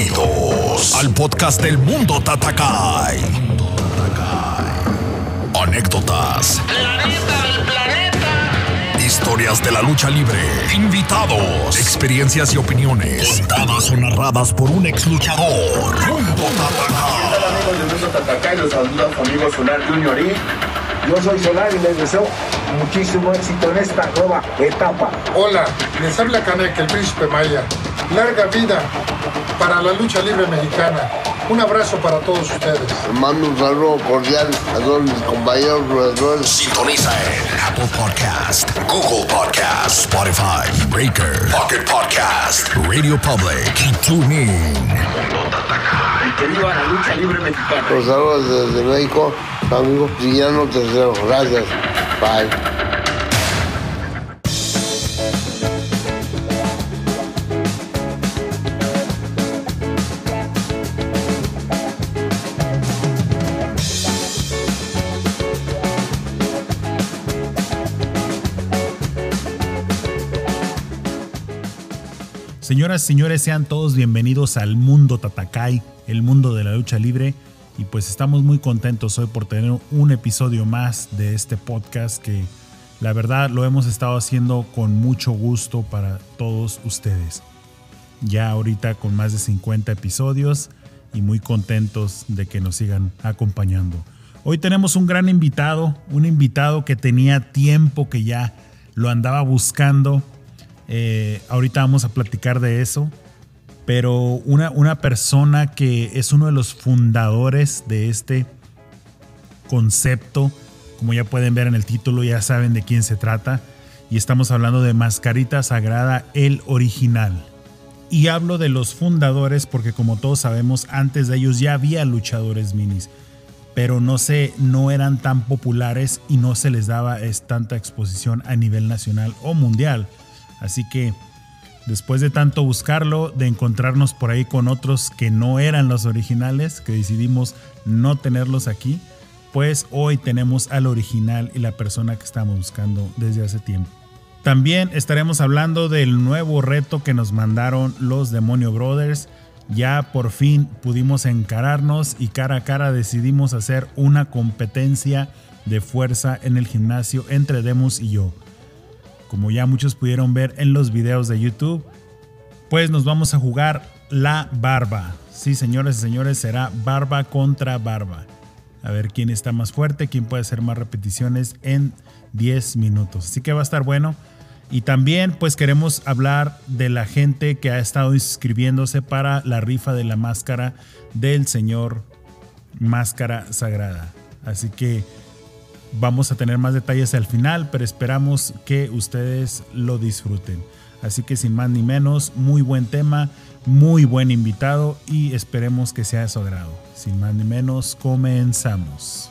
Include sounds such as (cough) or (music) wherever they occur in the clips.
Bienvenidos al podcast del Mundo Tatakai. Anécdotas. Historias de la lucha libre. Invitados. Experiencias y opiniones. Contadas o narradas por un ex luchador. Mundo Tatakai. Hola amigos del Mundo Tatacay, los saluda su amigo Solar Junior y yo soy Solar y les deseo muchísimo éxito en esta nueva etapa. Hola, les habla Canek, el príncipe Maya. Larga vida para la lucha libre mexicana. Un abrazo para todos ustedes. Mando un saludo cordial a todos mis compañeros luchadores. Sintoniza en Apple Podcast, Google Podcast, Spotify, Breaker, Pocket Podcast, Radio Public y TuneIn. Y que viva la lucha libre mexicana. Los saludos desde México, su amigo Villano Tercero. Gracias. Bye. Señoras señores, sean todos bienvenidos al mundo Tatakai, el mundo de la lucha libre. Y pues estamos muy contentos hoy por tener un episodio más de este podcast que la verdad lo hemos estado haciendo con mucho gusto para todos ustedes. Ya ahorita con más de 50 episodios y muy contentos de que nos sigan acompañando. Hoy tenemos un gran invitado, un invitado que tenía tiempo que ya lo andaba buscando. Eh, ahorita vamos a platicar de eso. Pero una, una persona que es uno de los fundadores de este concepto, como ya pueden ver en el título, ya saben de quién se trata. Y estamos hablando de Mascarita Sagrada, el original. Y hablo de los fundadores porque como todos sabemos, antes de ellos ya había luchadores minis, pero no se no eran tan populares y no se les daba es, tanta exposición a nivel nacional o mundial. Así que después de tanto buscarlo, de encontrarnos por ahí con otros que no eran los originales, que decidimos no tenerlos aquí, pues hoy tenemos al original y la persona que estamos buscando desde hace tiempo. También estaremos hablando del nuevo reto que nos mandaron los Demonio Brothers. Ya por fin pudimos encararnos y cara a cara decidimos hacer una competencia de fuerza en el gimnasio entre Demus y yo. Como ya muchos pudieron ver en los videos de YouTube, pues nos vamos a jugar la barba. Sí, señores y señores, será barba contra barba. A ver quién está más fuerte, quién puede hacer más repeticiones en 10 minutos. Así que va a estar bueno. Y también pues queremos hablar de la gente que ha estado inscribiéndose para la rifa de la máscara del señor Máscara Sagrada. Así que vamos a tener más detalles al final, pero esperamos que ustedes lo disfruten. Así que sin más ni menos, muy buen tema, muy buen invitado y esperemos que sea de su agrado. Sin más ni menos, comenzamos.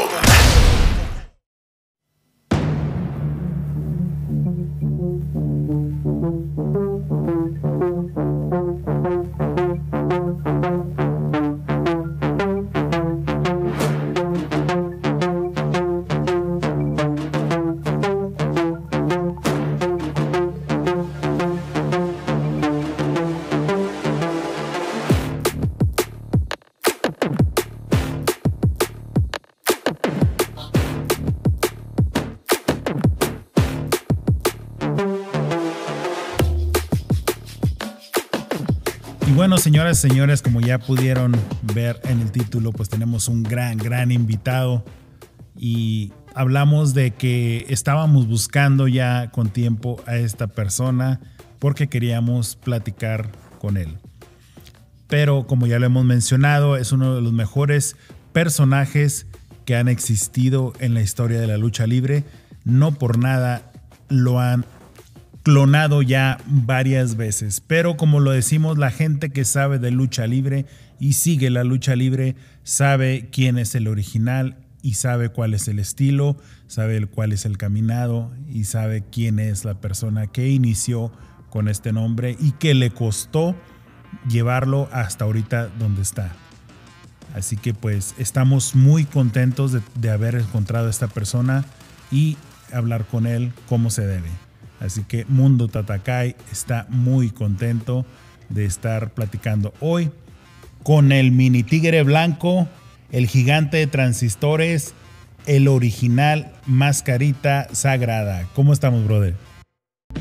Señoras señores, como ya pudieron ver en el título, pues tenemos un gran, gran invitado y hablamos de que estábamos buscando ya con tiempo a esta persona porque queríamos platicar con él. Pero como ya lo hemos mencionado, es uno de los mejores personajes que han existido en la historia de la lucha libre. No por nada lo han clonado ya varias veces. Pero como lo decimos, la gente que sabe de lucha libre y sigue la lucha libre sabe quién es el original y sabe cuál es el estilo, sabe cuál es el caminado y sabe quién es la persona que inició con este nombre y que le costó llevarlo hasta ahorita donde está. Así que pues estamos muy contentos de, de haber encontrado a esta persona y hablar con él como se debe. Así que Mundo Tatakai está muy contento de estar platicando hoy con el mini tigre blanco, el gigante de transistores, el original mascarita sagrada. ¿Cómo estamos, brother?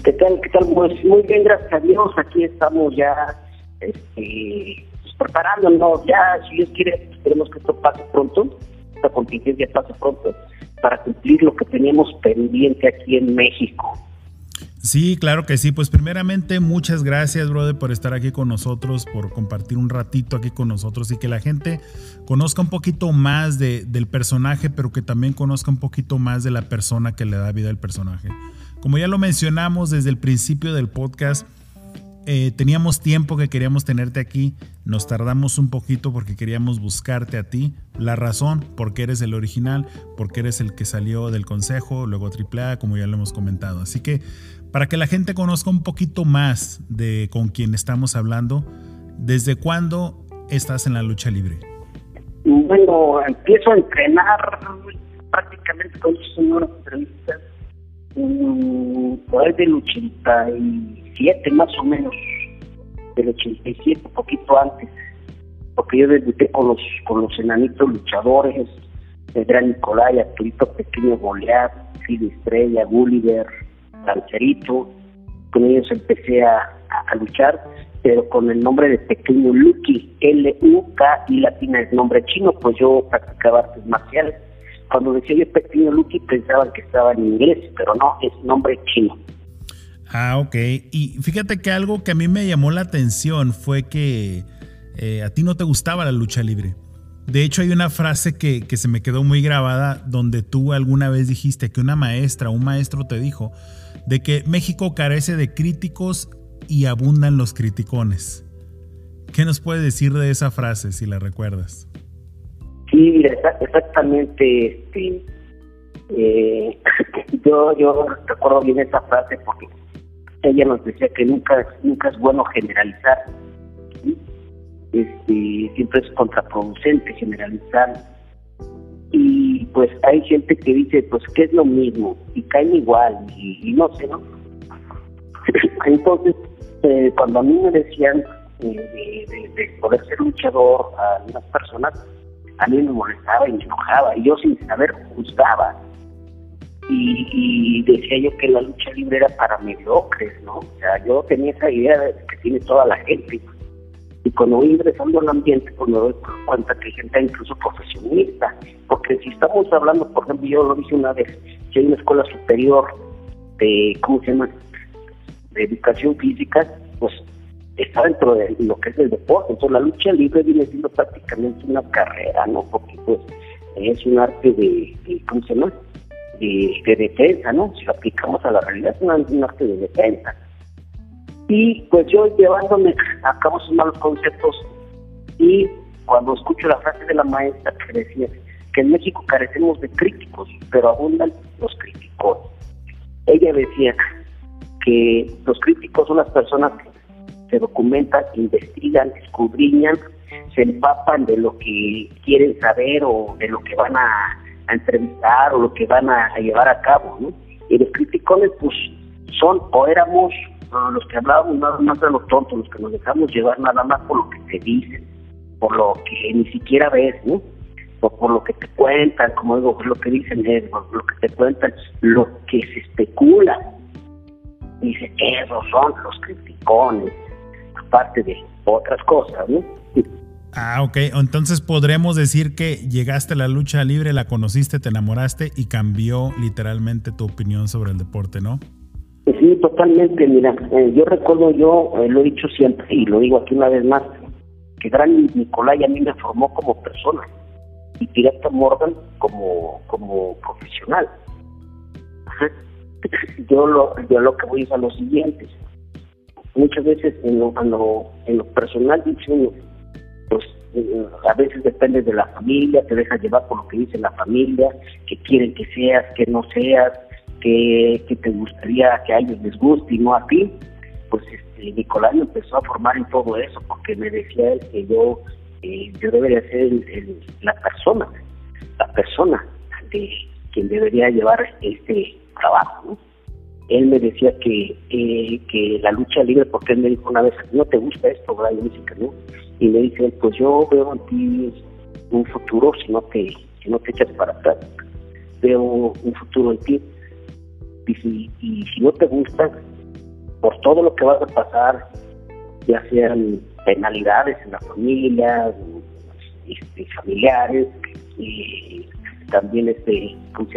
¿Qué tal? ¿Qué tal? Pues muy bien, gracias a Dios. Aquí estamos ya este, pues, preparándonos. Ya, si Dios quiere, esperemos que esto pase pronto, esta contingencia pase pronto, para cumplir lo que teníamos pendiente aquí en México. Sí, claro que sí. Pues primeramente, muchas gracias, brother, por estar aquí con nosotros, por compartir un ratito aquí con nosotros y que la gente conozca un poquito más de, del personaje, pero que también conozca un poquito más de la persona que le da vida al personaje. Como ya lo mencionamos desde el principio del podcast, eh, teníamos tiempo que queríamos tenerte aquí, nos tardamos un poquito porque queríamos buscarte a ti. La razón, porque eres el original, porque eres el que salió del consejo, luego AAA, como ya lo hemos comentado. Así que para que la gente conozca un poquito más de con quién estamos hablando, ¿desde cuándo estás en la lucha libre? Bueno, empiezo a entrenar prácticamente con sus entrevistas por ahí del 87 más o menos, del 87, un poquito antes, porque yo debuté con los, con los enanitos luchadores, gran Nicolai, Arturito Pequeño Goliat, Fide Estrella, Gulliver, Lancerito, con ellos empecé a, a, luchar, pero con el nombre de Pequeño Lucky, L-U-K y latina es nombre chino, pues yo practicaba artes marciales. Cuando decía yo Pequeño Lucky pensaban que estaba en inglés, pero no, es nombre chino. Ah, ok. Y fíjate que algo que a mí me llamó la atención fue que eh, a ti no te gustaba la lucha libre. De hecho, hay una frase que, que, se me quedó muy grabada donde tú alguna vez dijiste que una maestra, un maestro te dijo de que México carece de críticos y abundan los criticones. ¿Qué nos puedes decir de esa frase, si la recuerdas? Sí, exactamente. Este, eh, (laughs) yo, yo recuerdo bien esa frase porque ella nos decía que nunca, nunca es bueno generalizar. Este, siempre es contraproducente generalizar. Y pues hay gente que dice, pues que es lo mismo, y caen igual, y, no sé, ¿no? (laughs) Entonces, eh, cuando a mí me decían eh, de, de, poder ser luchador a algunas personas, a mí me molestaba y me enojaba, y yo sin saber juzgaba. Y, y, decía yo que la lucha libre era para mediocres, ¿no? O sea, yo tenía esa idea de que tiene toda la gente. Y cuando voy ingresando al ambiente, pues me doy cuenta que gente incluso profesionista. Porque si estamos hablando, por ejemplo, yo lo dije una vez, si hay una escuela superior de, ¿cómo se llama?, de educación física, pues está dentro de lo que es el deporte. Entonces la lucha libre viene siendo prácticamente una carrera, ¿no? Porque pues es un arte de, ¿cómo se llama?, de, de, defensa, ¿no? Si lo aplicamos a la realidad, es un, un arte de defensa. Y pues yo llevándome a cabo esos malos conceptos y cuando escucho la frase de la maestra que decía que en México carecemos de críticos, pero abundan los críticos. Ella decía que los críticos son las personas que se documentan, investigan, escudriñan, se empapan de lo que quieren saber o de lo que van a, entrevistar o lo que van a, a, llevar a cabo, ¿no? Y los criticones, pues, son o éramos los que hablábamos nada más de los tontos, los que nos dejamos llevar nada más por lo que te dicen, por lo que ni siquiera ves, ¿no? O por lo que te cuentan, como digo, lo que dicen, por lo que te cuentan, lo que se especula. dice, esos son los criticones, aparte de otras cosas, ¿no? Ah, ok. Entonces podremos decir que llegaste a la lucha libre, la conociste, te enamoraste y cambió literalmente tu opinión sobre el deporte, ¿no? Sí, totalmente. Mira, eh, yo recuerdo, yo eh, lo he dicho siempre y lo digo aquí una vez más, que Gran Nicolai a mí me formó como persona y Pirata Morgan como, como profesional. (laughs) Yo lo, yo lo que voy es a lo siguiente. Muchas veces en lo, en lo, personal dice pues eh, a veces depende de la familia, te dejas llevar por lo que dice la familia, que quieren que seas, que no seas, que, te gustaría que a ellos les guste y no a ti. Pues este, Nicolás empezó a formar en todo eso porque me decía él que yo eh, yo debería ser la persona, la persona de quien debería llevar este trabajo. Él me decía que, eh, que la lucha libre, porque él me dijo una vez, no te gusta esto, ¿verdad? Y me dice que no. Y me dice, pues yo veo en ti un futuro si no te, si no te echas para atrás. Veo un futuro en ti. Dice, y si no te gusta, por todo lo que vas a pasar, ya sean penalidades en la familia, este, familiares, y también este, ¿cómo?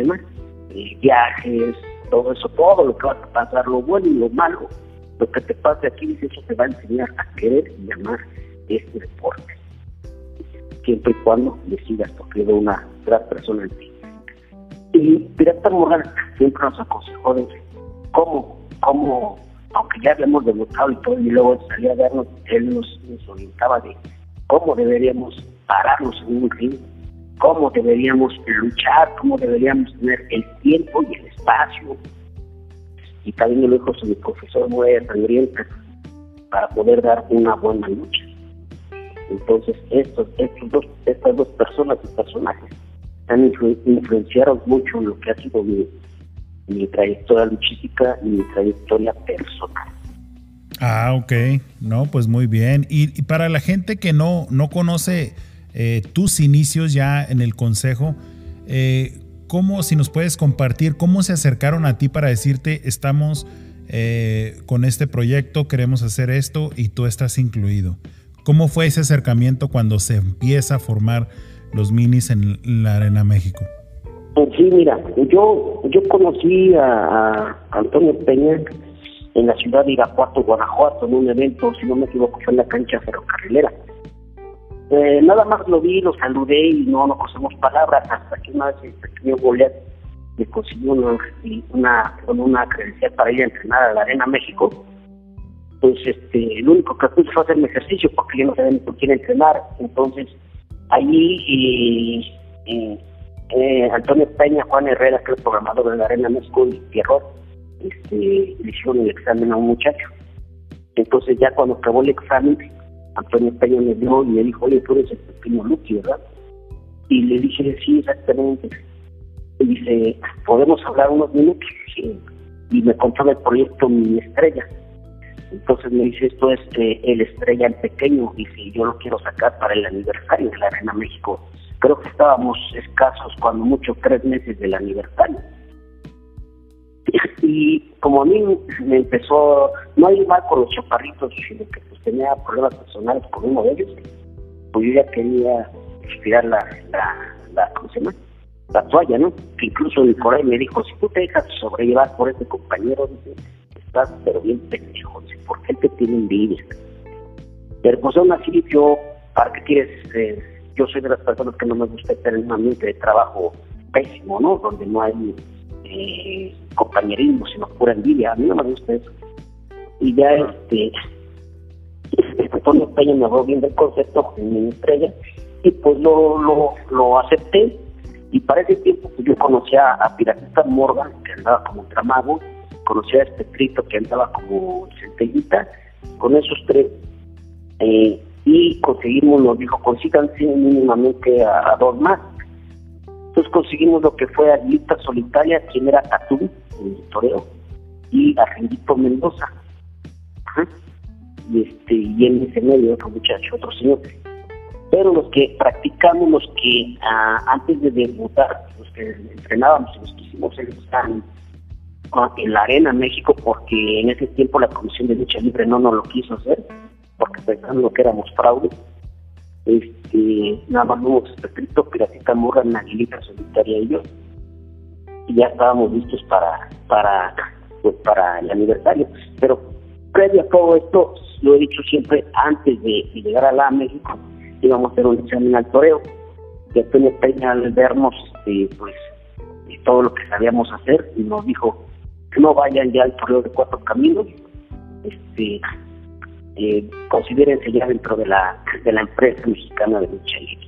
Eh, viajes, todo eso, todo lo que va a pasar, lo bueno y lo malo, lo que te pase aquí, eso te va a enseñar a querer y amar este deporte. Siempre y cuando decidas, porque de una gran persona en ti. Y Pirata Moral siempre nos aconsejó de cómo, cómo aunque ya habíamos debutado y todo, y luego salía a vernos, él nos, orientaba de cómo deberíamos pararnos en un ring, cómo deberíamos luchar, cómo deberíamos tener el tiempo y el espacio. Y también lo dijo su profesor muy sangrienta para poder dar una buena lucha. Entonces, estos, estos dos, estas dos personas y personajes han influenciado mucho lo que ha sido mi, mi trayectoria luchística y mi trayectoria personal. Ah, ok. No, pues muy bien. Y, para la gente que no, no conoce eh, tus inicios ya en el consejo, eh, ¿cómo, si nos puedes compartir, cómo se acercaron a ti para decirte, estamos eh, con este proyecto, queremos hacer esto y tú estás incluido? ¿Cómo fue ese acercamiento cuando se empieza a formar los minis en la Arena México? Pues sí, mira, yo yo conocí a, Antonio Peña en la ciudad de Irapuato, Guanajuato, en un evento, si no me equivoco, fue en la cancha ferrocarrilera. Eh, nada más lo vi, lo saludé y no nos conocemos palabras hasta que una vez el pequeño Goliat me consiguió una, una, una credencial para ir a entrenar a la Arena México. Pues este, lo único que puse fue hacer mi ejercicio porque yo no sabía ni por quién entrenar. Entonces, ahí y eh, Antonio Peña, Juan Herrera, que es el programador de la Arena México, y Pierrot, este, le hicieron el examen a un muchacho. Entonces ya cuando acabó el examen, Antonio Peña me dio y me dijo, oye, tú eres el pequeño Lucky, ¿verdad? Y le dije, sí, exactamente. Y dice, ¿podemos hablar unos minutos? Y me contaba el proyecto Mi Estrella. Entonces me dice, esto es eh, el Estrella en pequeño, y si yo lo quiero sacar para el aniversario de la Arena México creo que estábamos escasos, cuando mucho, tres meses del aniversario. Y como a mí me empezó, no hay mal con los chaparritos, sino que pues tenía problemas personales con uno de ellos, pues yo ya quería tirar la, la, la, ¿cómo se llama? la toalla, ¿no? Que incluso Nicolai me dijo, si tú te dejas sobrellevar por este compañero, estás pero bien pendejo, porque él te tiene envidia. Pero pues aún así yo, ¿para qué quieres eh, yo soy de las personas que no me gusta estar en un ambiente de trabajo pésimo, ¿no? Donde no hay eh, compañerismo, sino pura envidia. A mí no me gusta eso. Y ya este, Antonio Peña me habló bien del concepto en mi estrella y pues lo, lo, lo acepté. Y para ese tiempo pues, yo conocía a Piratista Morgan, que andaba como tramago, conocía a Espetrito, que andaba como centellita. Con esos tres eh, y conseguimos, nos dijo, consíganse mínimamente a, dos más. Entonces conseguimos lo que fue Aguilita Solitaria, quien era Tatú, el toreo, y a Mendoza. Y, este, y en ese medio otro muchacho, otro señor. Pero los que practicamos, los que ah, antes de debutar, los que entrenábamos los que hicimos el examen, en la Arena México porque en ese tiempo la Comisión de Lucha Libre no nos lo quiso hacer porque pensando que éramos fraude. Este, nada más hubo escrito Piratita Morgan, Aguilita Solitaria y yo. Y ya estábamos listos para, para, pues, para el aniversario. Pero previo a todo esto, lo he dicho siempre, antes de, llegar a la México, íbamos a hacer un examen al toreo. Y Antonio Peña al vernos, este, pues, todo lo que sabíamos hacer, y nos dijo no vayan ya al toreo de cuatro caminos, este, eh, considérense ya dentro de la, de la empresa mexicana de lucha libre.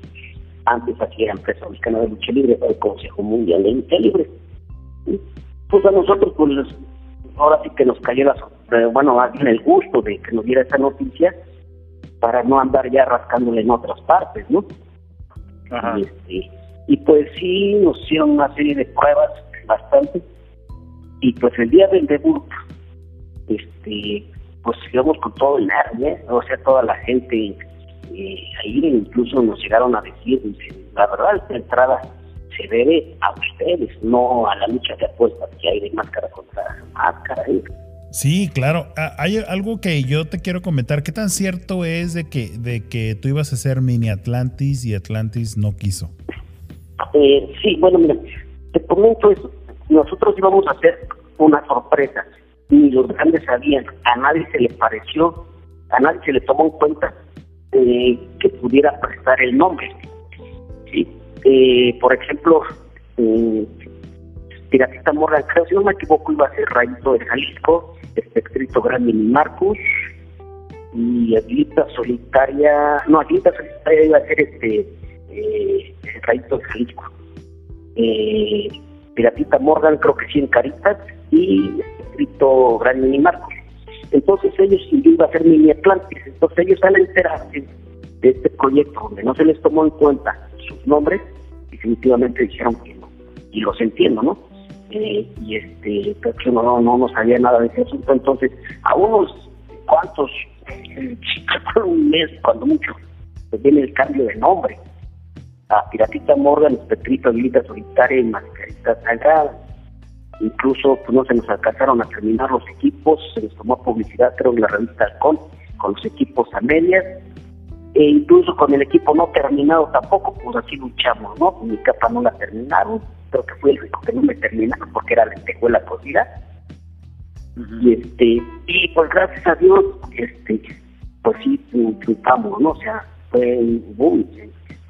Antes hacía empresa mexicana de lucha libre, el Consejo Mundial de Lucha Libre. Pues a nosotros, pues ahora sí que nos cayó la, bueno, más bien el gusto de que nos diera esa noticia para no andar ya rascándole en otras partes, ¿no? Y, este, y pues sí, nos hicieron una serie de pruebas bastante. Y pues el día del debut, este, pues íbamos con todo el nervio, ¿eh? o sea, toda la gente eh, ahí incluso nos llegaron a decir, la verdad, esta entrada se debe a ustedes, no a la lucha de apuestas que hay de máscara contra máscara. ¿eh? Sí, claro. Ah, hay algo que yo te quiero comentar. ¿Qué tan cierto es de que, de que tú ibas a ser mini Atlantis y Atlantis no quiso? Eh, sí, bueno, mira, te comento eso. Nosotros íbamos a hacer una sorpresa ni los grandes sabían, a nadie se le pareció, a nadie se le tomó en cuenta eh, que pudiera prestar el nombre. ¿sí? Eh, por ejemplo, eh, Piratita Morgan, creo, si no me equivoco, iba a ser Rayito de Jalisco, Espectrito Gran Mini Marcus, y Aguilita Solitaria, no, Aguilita Solitaria iba a ser este eh, Rayito de Jalisco. Eh, Piratita Morgan, creo que sí en Caritas, y escrito Gran Mini Marcos. Entonces ellos iban a ser mini Atlantis. Entonces ellos al enterarse de este proyecto donde no se les tomó en cuenta sus nombres, definitivamente dijeron que no. Y los entiendo, ¿no? Eh, y este, yo no, no, no sabía nada de ese asunto. Entonces, a unos cuantos, (laughs) un mes, cuando mucho, pues viene el cambio de nombre. A Piratita Morgan, Petrito Habilita Solitaria y Mascarita Sagrada Incluso pues, no se nos alcanzaron a terminar los equipos, se les tomó publicidad, creo, en la revista Alcon, con los equipos a medias, e incluso con el equipo no terminado tampoco, pues así luchamos, ¿no? Mi capa no la terminaron, creo que fue el único que no me terminaron porque era lentejuela cocida. Y este, y pues gracias a Dios, este, pues sí triunfamos, ¿no? O sea, fue un boom,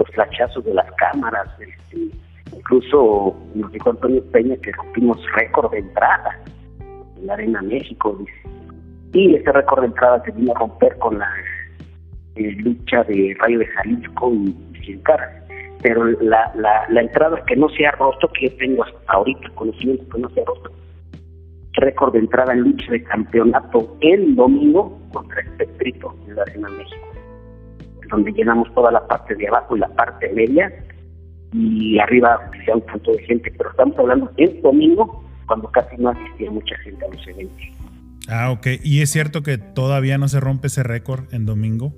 los flachazos de las cámaras, este, Incluso nos dijo Antonio Peña que rompimos récord de entrada en la Arena México, Y ese récord de entrada se vino a romper con la eh, lucha de Rayo de Jalisco y, Sin Caras. Pero la, la, la entrada que no se ha roto, que tengo hasta ahorita conocimiento que no se ha roto, récord de entrada en lucha de campeonato el domingo contra el Espectrito en la Arena México, donde llenamos toda la parte de abajo y la parte media y arriba sea un punto de gente, pero estamos hablando el domingo, cuando casi no asistía mucha gente a los eventos. Ah, ok. ¿Y es cierto que todavía no se rompe ese récord en domingo?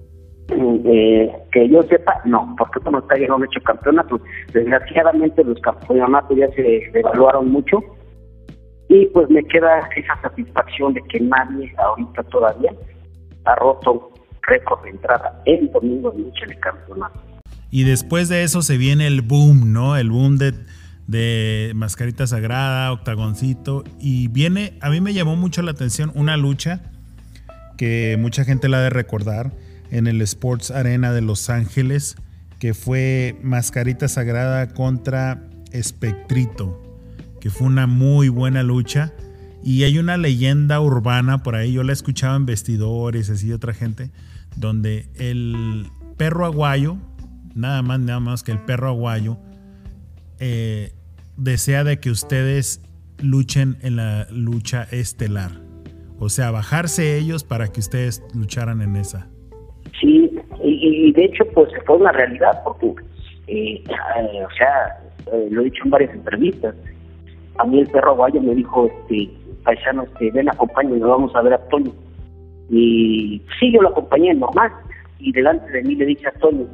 Mm, eh, que yo sepa, no, porque como está ya no han hecho campeonatos. Desgraciadamente los campeonatos ya se devaluaron mucho y pues me queda esa satisfacción de que nadie ahorita todavía ha roto récord de entrada el domingo de lucha de campeonato. Y después de eso se viene el boom, ¿no? El boom de, de Mascarita Sagrada, Octagoncito. Y viene, a mí me llamó mucho la atención una lucha que mucha gente la ha de recordar en el Sports Arena de Los Ángeles, que fue Mascarita Sagrada contra Espectrito, que fue una muy buena lucha. Y hay una leyenda urbana por ahí, yo la escuchaba en vestidores, así de otra gente, donde el perro aguayo, nada más, nada más que el perro aguayo, eh, desea de que ustedes luchen en la lucha estelar. O sea, bajarse ellos para que ustedes lucharan en esa. Sí, y, de hecho, pues fue una realidad, porque, eh, eh, o sea, lo he dicho en varias entrevistas. A mí el perro aguayo me dijo, este, paisano, este, ven, acompáñame, vamos a ver a Toño. Y sí, yo lo acompañé normal. Y delante de mí le dije a Toño,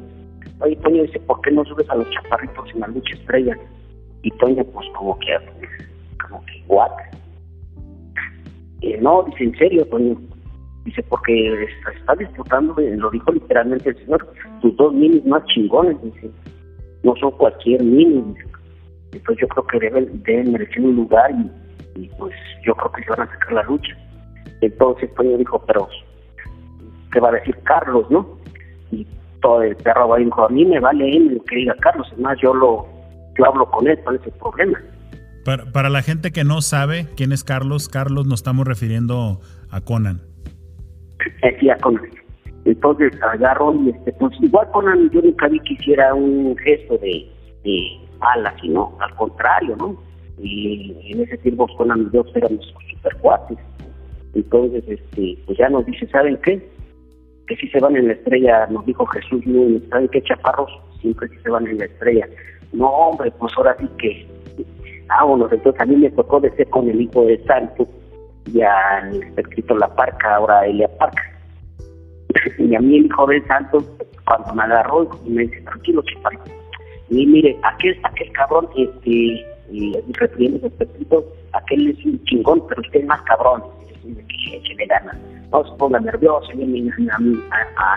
Oye, Toño dice, ¿por qué no subes a los chaparritos en la lucha estrella? Y Toño, pues como que, como que, what? no, dice, en serio, Toño. Dice, porque está, disputando, lo dijo literalmente el señor, tus dos minis más chingones, dice, no son cualquier mini. Entonces yo creo que deben, deben merecer un lugar y, pues yo creo que se van a sacar la lucha. Entonces Toño dijo, pero ¿qué va a decir Carlos, no? Y todo el perro va a dijo, a mí me vale él lo que diga Carlos, además yo lo yo hablo con él, ¿cuál es el problema? Para, para la gente que no sabe quién es Carlos, Carlos nos estamos refiriendo a Conan. Sí, a Conan. Entonces agarro y este, pues igual Conan yo nunca vi que hiciera un gesto de, de ala, sino al contrario, ¿no? Y en ese tiempo Conan y yo éramos super cuates. Entonces, este, pues ya nos dice, ¿saben qué? Que si se van en la estrella, nos dijo Jesús, ¿saben qué chaparros? Siempre si se van en la estrella. No, hombre, pues ahora sí que vámonos. Entonces a mí me tocó de ser con el hijo de Santo, ya está escrito La Parca, ahora Elia Parca. (laughs) y a mí el hijo de Santo, cuando me agarró, me dice, tranquilo, chaparro. Y mire, aquel, aquel cabrón, este, y refiriéndose a aquel es un chingón, pero usted es más cabrón. Que le gana. No se ponga nervioso,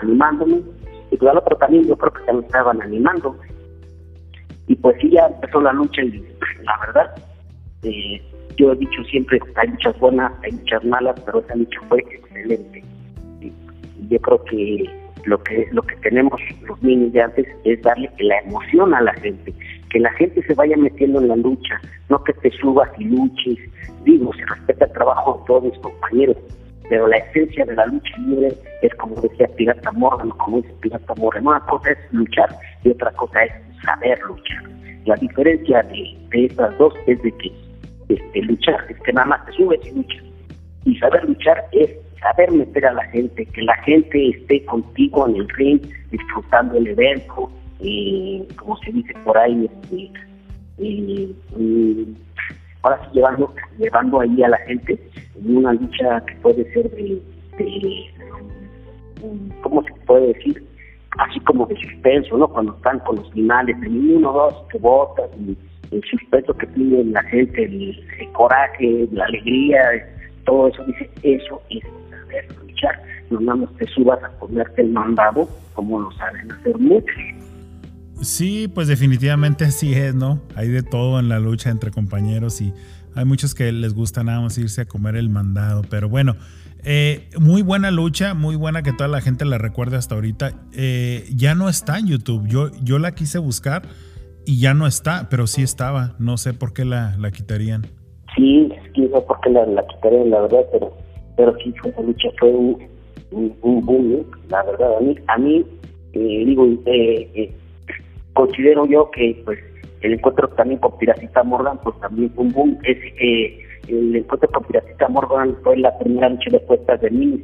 animándome. Y pues al otro también yo creo que también estaban animando. Y pues sí, ya empezó la lucha y la verdad, eh, yo he dicho siempre, hay muchas buenas, hay muchas malas, pero esa lucha fue excelente. Y, yo creo que lo que lo que tenemos los niños de antes es darle la emoción a la gente, que la gente se vaya metiendo en la lucha, no que te subas y luches. Digo, se respeta el trabajo de todos mis compañeros, pero la esencia de la lucha libre es como decía Pirata Morgan, como dice Pirata Morgan, una cosa es luchar y otra cosa es saber luchar. La diferencia de, de estas dos es de que este, luchar es que nada más te subes y luchas. Y saber luchar es saber meter a la gente, que la gente esté contigo en el ring, disfrutando el evento, y como se dice por ahí, este, y, ahora sí llevando, llevando ahí a la gente en una lucha que puede ser de, de ¿cómo se puede decir? así como de suspenso, ¿no? Cuando están con los finales, en uno, dos, que votas, y el suspenso que pide la gente, el, coraje, la alegría, todo eso, dice, eso es saber luchar. No nada más te subas a ponerte el mandado, como lo saben hacer muchos. Sí, pues definitivamente así es, ¿no? Hay de todo en la lucha entre compañeros y hay muchos que les gusta nada más irse a comer el mandado, pero bueno, eh, muy buena lucha, muy buena que toda la gente la recuerde hasta ahorita. Eh, ya no está en YouTube. Yo, yo la quise buscar y ya no está, pero sí estaba. No sé por qué la, la quitarían. Sí, sí, no por qué la, la quitarían, la verdad, pero, pero sí una lucha, fue un, un, boom, ¿eh? la verdad. A mí, a mí digo, considero yo que pues el encuentro también con Piracita Morgan, pues también fue un boom. Es que el encuentro con Piratita Morgan fue la primera noche de puestas de minis.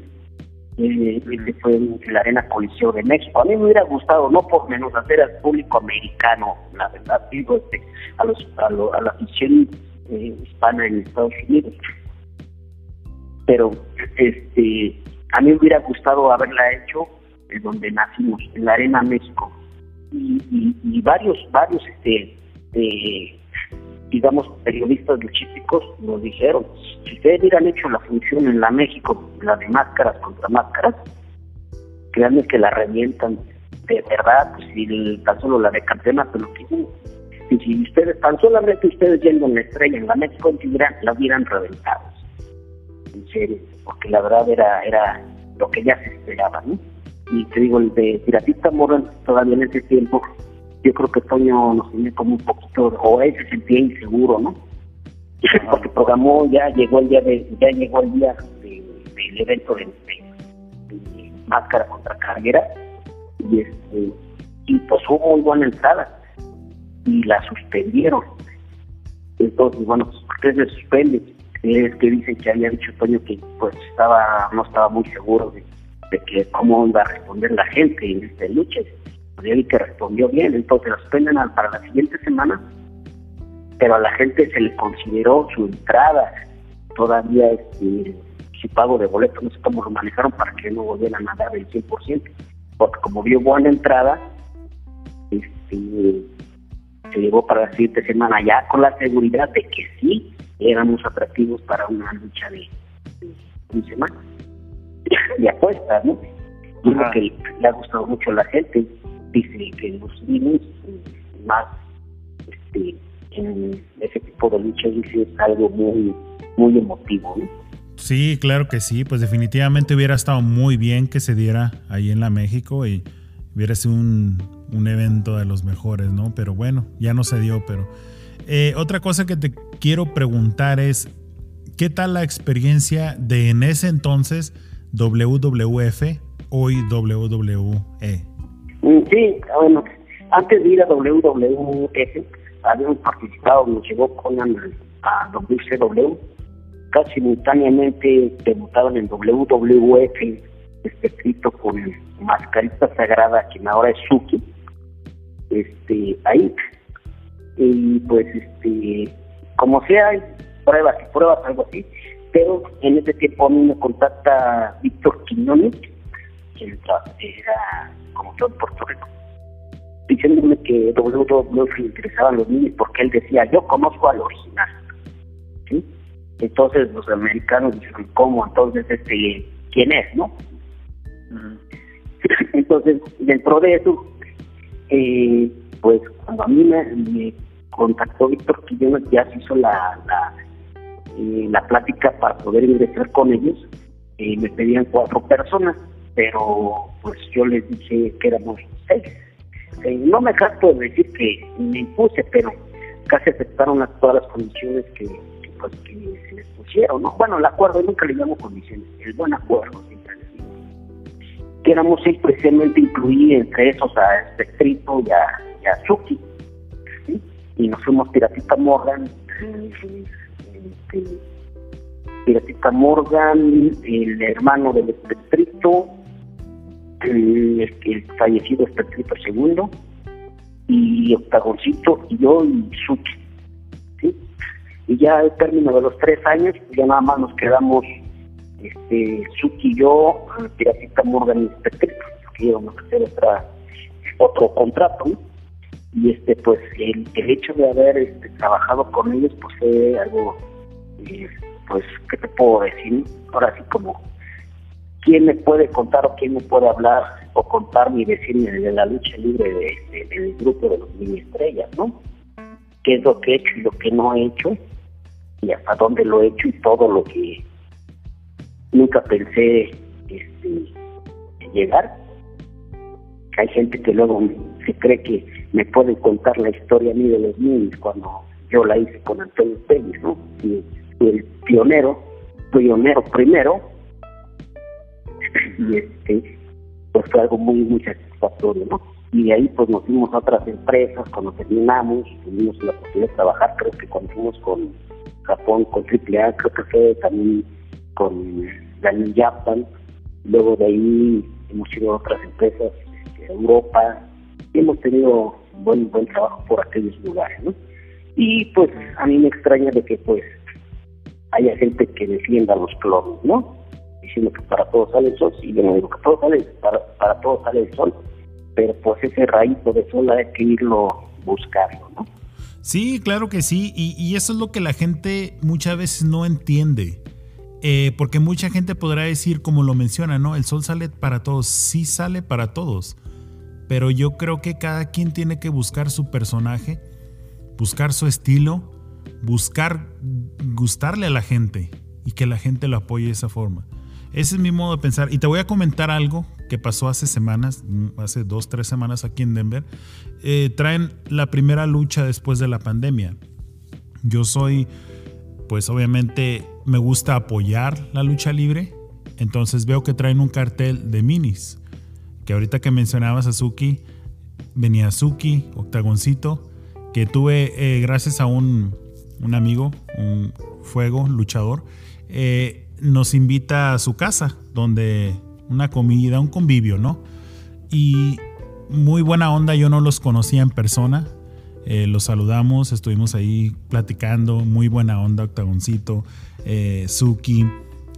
y fue en la Arena Coliseo de México. A mí me hubiera gustado, no por menos hacer al público americano, la verdad, digo, este, a, los, a, la afición eh, hispana en Estados Unidos. Pero este a mí me hubiera gustado haberla hecho en donde nacimos, en la Arena México. Y, y, varios, varios este, eh, digamos, periodistas luchísticos nos dijeron, si ustedes hubieran hecho la función en la México, la de máscaras contra máscaras, créanme que la revientan de verdad, pues, si tan solo la de campeonato lo que y si ustedes, tan solamente ustedes yendo en la estrella en la México, la hubieran reventado. En serio, porque la verdad era, era lo que ya se esperaba, ¿no? Y te digo, el de Piratista Morgan todavía en ese tiempo yo creo que Toño nos tenía como un poquito, o él se sentía inseguro, ¿no? Porque programó, ya llegó el día de, ya llegó el día del evento de, máscara contra carguera, y este, y pues hubo muy buena entrada, y la suspendieron. Entonces, bueno, pues, ¿por qué se suspende? Es que dicen que había dicho Toño que pues estaba, no estaba muy seguro de, de que cómo iba a responder la gente en esta lucha y que respondió bien, entonces la suspenden para la siguiente semana, pero a la gente se le consideró su entrada todavía este, su pago de boleto, no sé cómo lo manejaron para que no volvieran a dar el 100%, porque como vio buena entrada, este, se llevó para la siguiente semana ya con la seguridad de que sí éramos atractivos para una lucha de, ¿cómo se llama? (laughs) de apuestas, ¿no? Y lo que le ha gustado mucho a la gente. Dice que los niños más este, en ese tipo de lucha dice es algo muy, muy emotivo, ¿no? Sí, claro que sí, pues definitivamente hubiera estado muy bien que se diera ahí en la México y hubiera sido un, un evento de los mejores, ¿no? Pero bueno, ya no se dio, pero... Eh, otra cosa que te quiero preguntar es, ¿qué tal la experiencia de en ese entonces WWF, hoy WWE? Mm, sí, bueno, antes de ir a WWF, habíamos participado, nos llegó con a WCW, casi simultáneamente debutaban en WWF, este, escrito con Mascarita Sagrada, quien ahora es Suki, este, ahí. Y pues, este, como sea, hay pruebas y pruebas, algo así, pero en ese tiempo a mí me contacta Víctor Quiñones, que era como todo en Puerto Rico, diciéndome que WWF le interesaban los niños porque él decía, yo conozco al original. ¿Sí? Entonces los americanos dijeron, ¿cómo? Entonces, este, ¿quién es, no? (laughs) Entonces, dentro de eso, eh, pues cuando a mí me, contactó Víctor Quillones, ya se hizo la, la, eh, la plática para poder ingresar con ellos, eh, me pedían cuatro personas, pero pues yo les dije que éramos seis. no me gasto de decir que me impuse, pero casi aceptaron todas las condiciones que, pues, que se les pusieron. ¿no? Bueno, el acuerdo, nunca le llamo condiciones, el buen acuerdo. Que éramos seis, precisamente incluí entre esos a Espectrito y a, y a Suki. Y nos fuimos Piratita Morgan, este, Morgan, el hermano del Espectrito, el, el fallecido Espectrito segundo, y Octagoncito, y yo y Suki. ¿sí? Y ya al término de los tres años, ya nada más nos quedamos este, Suki y yo, Piratita Morgan y Espectrito, que íbamos a hacer otra, otro contrato, y este pues el, el hecho de haber este, trabajado con ellos pues fue algo pues qué te puedo decir ahora sí como quién me puede contar o quién me puede hablar o contarme y decirme de la lucha libre de, del grupo de los mini estrellas, ¿no? ¿Qué es lo que he hecho y lo que no he hecho? Y hasta dónde lo he hecho y todo lo que nunca pensé este, llegar. Hay gente que luego se cree que me puede contar la historia a mí de los niños cuando yo la hice con Antonio Pérez, ¿no? El pionero, pionero primero, y este pues fue algo muy muy satisfactorio no y de ahí pues nos fuimos a otras empresas cuando terminamos tuvimos la posibilidad de trabajar creo que cuando fuimos con Japón con AAA creo que fue también con Daniel Japan. Luego de ahí hemos ido a otras empresas Europa. Y hemos tenido buen buen trabajo por aquellos lugares no y pues a mí me extraña de que pues haya gente que defienda los clones no diciendo que para todos sale el sol, y yo no digo que todo sale, para, para todos sale el sol, pero pues ese raíz de sol hay que irlo buscando, ¿no? Sí, claro que sí, y, eso es lo que la gente muchas veces no entiende. Eh, porque mucha gente podrá decir, como lo menciona, ¿no? El sol sale para todos, sí sale para todos. Pero yo creo que cada quien tiene que buscar su personaje, buscar su estilo, buscar gustarle a la gente y que la gente lo apoye de esa forma. Ese es mi modo de pensar. Y te voy a comentar algo que pasó hace semanas, mm, hace dos, tres semanas aquí en Denver. Eh, traen la primera lucha después de la pandemia. Yo soy, pues obviamente me gusta apoyar la lucha libre. Entonces veo que traen un cartel de minis. Que ahorita que mencionabas a Suki, venía Suki, Octagoncito, que tuve eh, gracias a un, un, amigo, un fuego luchador. Eh, nos invita a su casa, donde una comida, un convivio, ¿no? Y muy buena onda, yo no los conocía en persona. Eh, los saludamos, estuvimos ahí platicando, muy buena onda, Octagoncito, eh, Suki.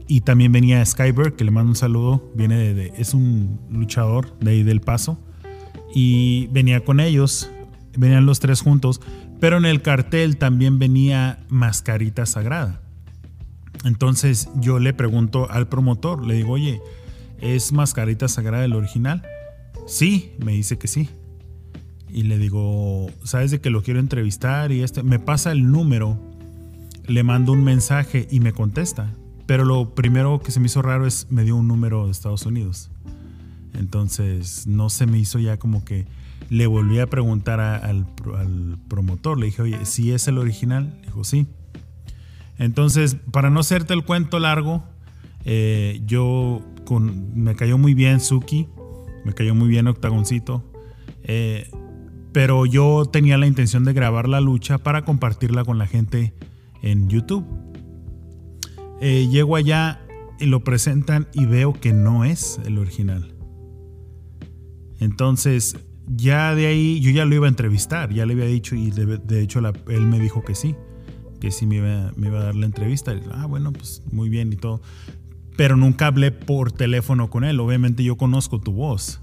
Y también venía Skyberg, que le mando un saludo, viene de, es un luchador de ahí del paso. Y venía con ellos, venían los tres juntos, pero en el cartel también venía Mascarita Sagrada. Entonces yo le pregunto al promotor, le digo, oye, ¿es Mascarita Sagrada el original? Sí, me dice que sí. Y le digo, ¿sabes de que lo quiero entrevistar? Y este, me pasa el número, le mando un mensaje y me contesta. Pero lo primero que se me hizo raro es me dio un número de Estados Unidos. Entonces no se me hizo ya como que le volví a preguntar al, promotor. Le dije, oye, ¿sí es el original? Dijo, sí. Entonces, para no hacerte el cuento largo, eh, yo con, me cayó muy bien Suki, me cayó muy bien Octagoncito, eh, pero yo tenía la intención de grabar la lucha para compartirla con la gente en YouTube. Eh, llego allá y lo presentan y veo que no es el original. Entonces, ya de ahí, yo ya lo iba a entrevistar, ya le había dicho y de, hecho él me dijo que sí, que sí me iba, me iba a dar la entrevista. ah, bueno, pues muy bien y todo. Pero nunca hablé por teléfono con él, obviamente yo conozco tu voz.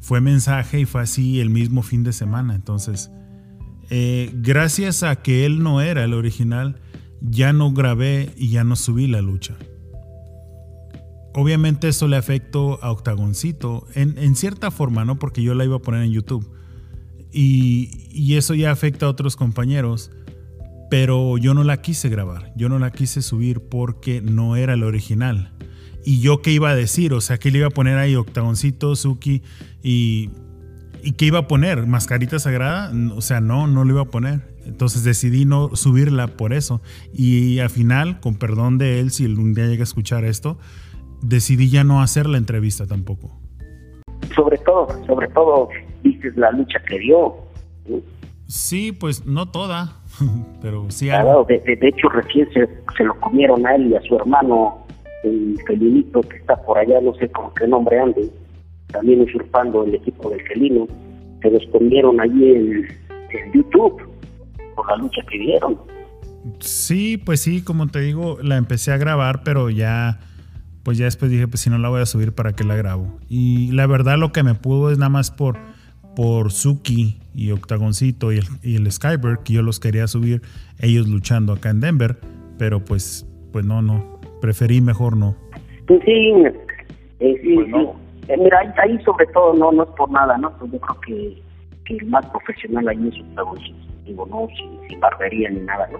Fue mensaje y fue así el mismo fin de semana. Entonces, eh, gracias a que él no era el original, ya no grabé y ya no subí la lucha. Obviamente eso le afectó a Octagoncito en, cierta forma, ¿no? Porque yo la iba a poner en YouTube. Y, eso ya afecta a otros compañeros. Pero yo no la quise grabar, yo no la quise subir porque no era el original. Y yo qué iba a decir, o sea, que le iba a poner ahí Octagoncito, Suki y, y qué iba a poner, mascarita sagrada, o sea, no, no lo iba a poner. Entonces decidí no subirla por eso. Y al final, con perdón de él, si algún día llega a escuchar esto, decidí ya no hacer la entrevista tampoco. Sobre todo, sobre todo, dices la lucha que dio. Sí, pues no toda, (laughs) pero sí. Claro, de, hecho recién se, lo comieron a él y a su hermano, el Felinito, que está por allá, no sé con qué nombre ande, también usurpando el equipo del Felino. Se los comieron allí en, en YouTube por la lucha que dieron. Sí, pues sí, como te digo, la empecé a grabar, pero ya pues ya después dije, pues si no la voy a subir, ¿para qué la grabo? Y la verdad lo que me pudo es nada más por, por Suki y Octagoncito y el, y el Skyberg, que yo los quería subir, ellos luchando acá en Denver, pero pues, pues no, no, preferí mejor no. Pues sí, eh, sí, pues eh, mira, ahí, sobre todo no, no es por nada, ¿no? Pues yo creo que, que el más profesional ahí es Octagoncito, digo, no, sin, barbería ni nada, ¿no?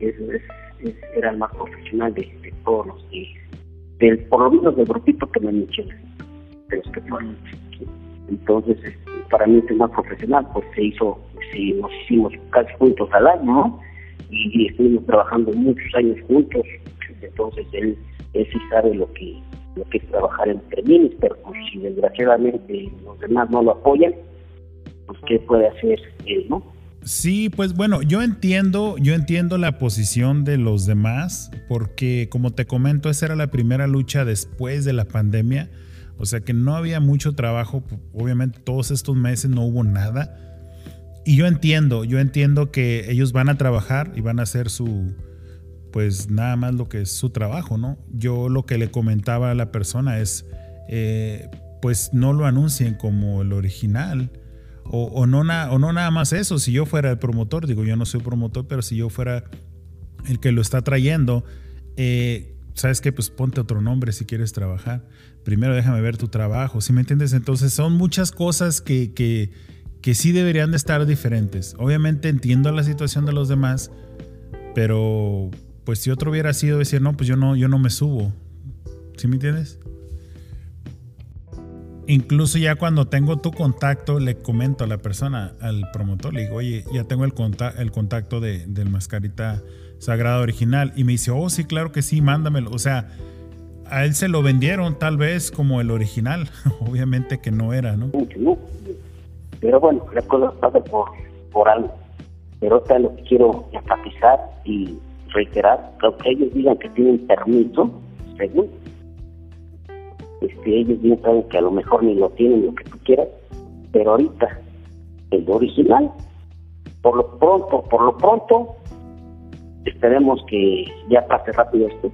Es, es, era el más profesional de, de todos los que por lo menos del grupito que me mencioné, de los que fueron. Entonces, este, para mí, es más profesional, pues se hizo, sí, nos hicimos casi juntos al año, y, estuvimos trabajando muchos años juntos, entonces él, él sí sabe lo que, lo que es trabajar entre mí, pero pues, si desgraciadamente los demás no lo apoyan, pues qué puede hacer él, ¿no? Sí, pues bueno, yo entiendo, yo entiendo la posición de los demás, porque como te comento, esa era la primera lucha después de la pandemia, o sea que no había mucho trabajo, obviamente todos estos meses no hubo nada. Y yo entiendo, yo entiendo que ellos van a trabajar y van a hacer su, pues nada más lo que es su trabajo, ¿no? Yo lo que le comentaba a la persona es, eh, pues no lo anuncien como el original o, no o no nada más eso, si yo fuera el promotor, digo, yo no soy promotor, pero si yo fuera el que lo está trayendo, eh, ¿sabes qué? Pues ponte otro nombre si quieres trabajar. Primero déjame ver tu trabajo, ¿sí me entiendes? Entonces son muchas cosas que, que, que sí deberían de estar diferentes. Obviamente entiendo la situación de los demás, pero pues si otro hubiera sido decir, no, pues yo no, yo no me subo. ¿Sí me entiendes? Incluso ya cuando tengo tu contacto, le comento a la persona, al promotor, le digo, oye, ya tengo el, contacto, el contacto de, del mascarita sagrada original. Y me dice, oh, sí, claro que sí, mándamelo. O sea, a él se lo vendieron tal vez como el original. (laughs) Obviamente que no era, ¿no? Pero bueno, las cosas pasan por, por algo. Pero ahorita lo que quiero enfatizar y reiterar, que ellos digan que tienen permiso, según este, ellos bien saben que a lo mejor ni lo tienen, lo que tú quieras, pero ahorita, el original, por lo pronto, por lo pronto, esperemos que ya pase rápido esto.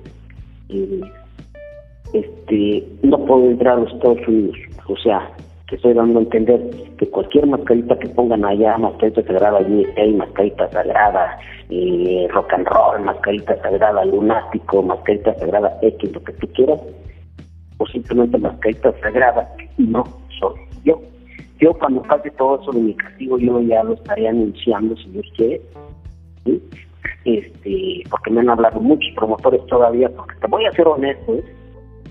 este, no puedo entrar a los Estados Unidos. O sea, que estoy dando a entender que cualquier mascarita que pongan allá, mascarita sagrada hay mascarita sagrada, eh, rock and roll, mascarita sagrada lunático, mascarita sagrada X, lo que tú quieras, o simplemente mascarita sagrada, no soy yo. Yo cuando pase todo eso de mi castigo, yo ya lo estaré anunciando si Dios quiere, este, porque me han hablado muchos promotores todavía, porque te voy a ser honesto, ¿eh?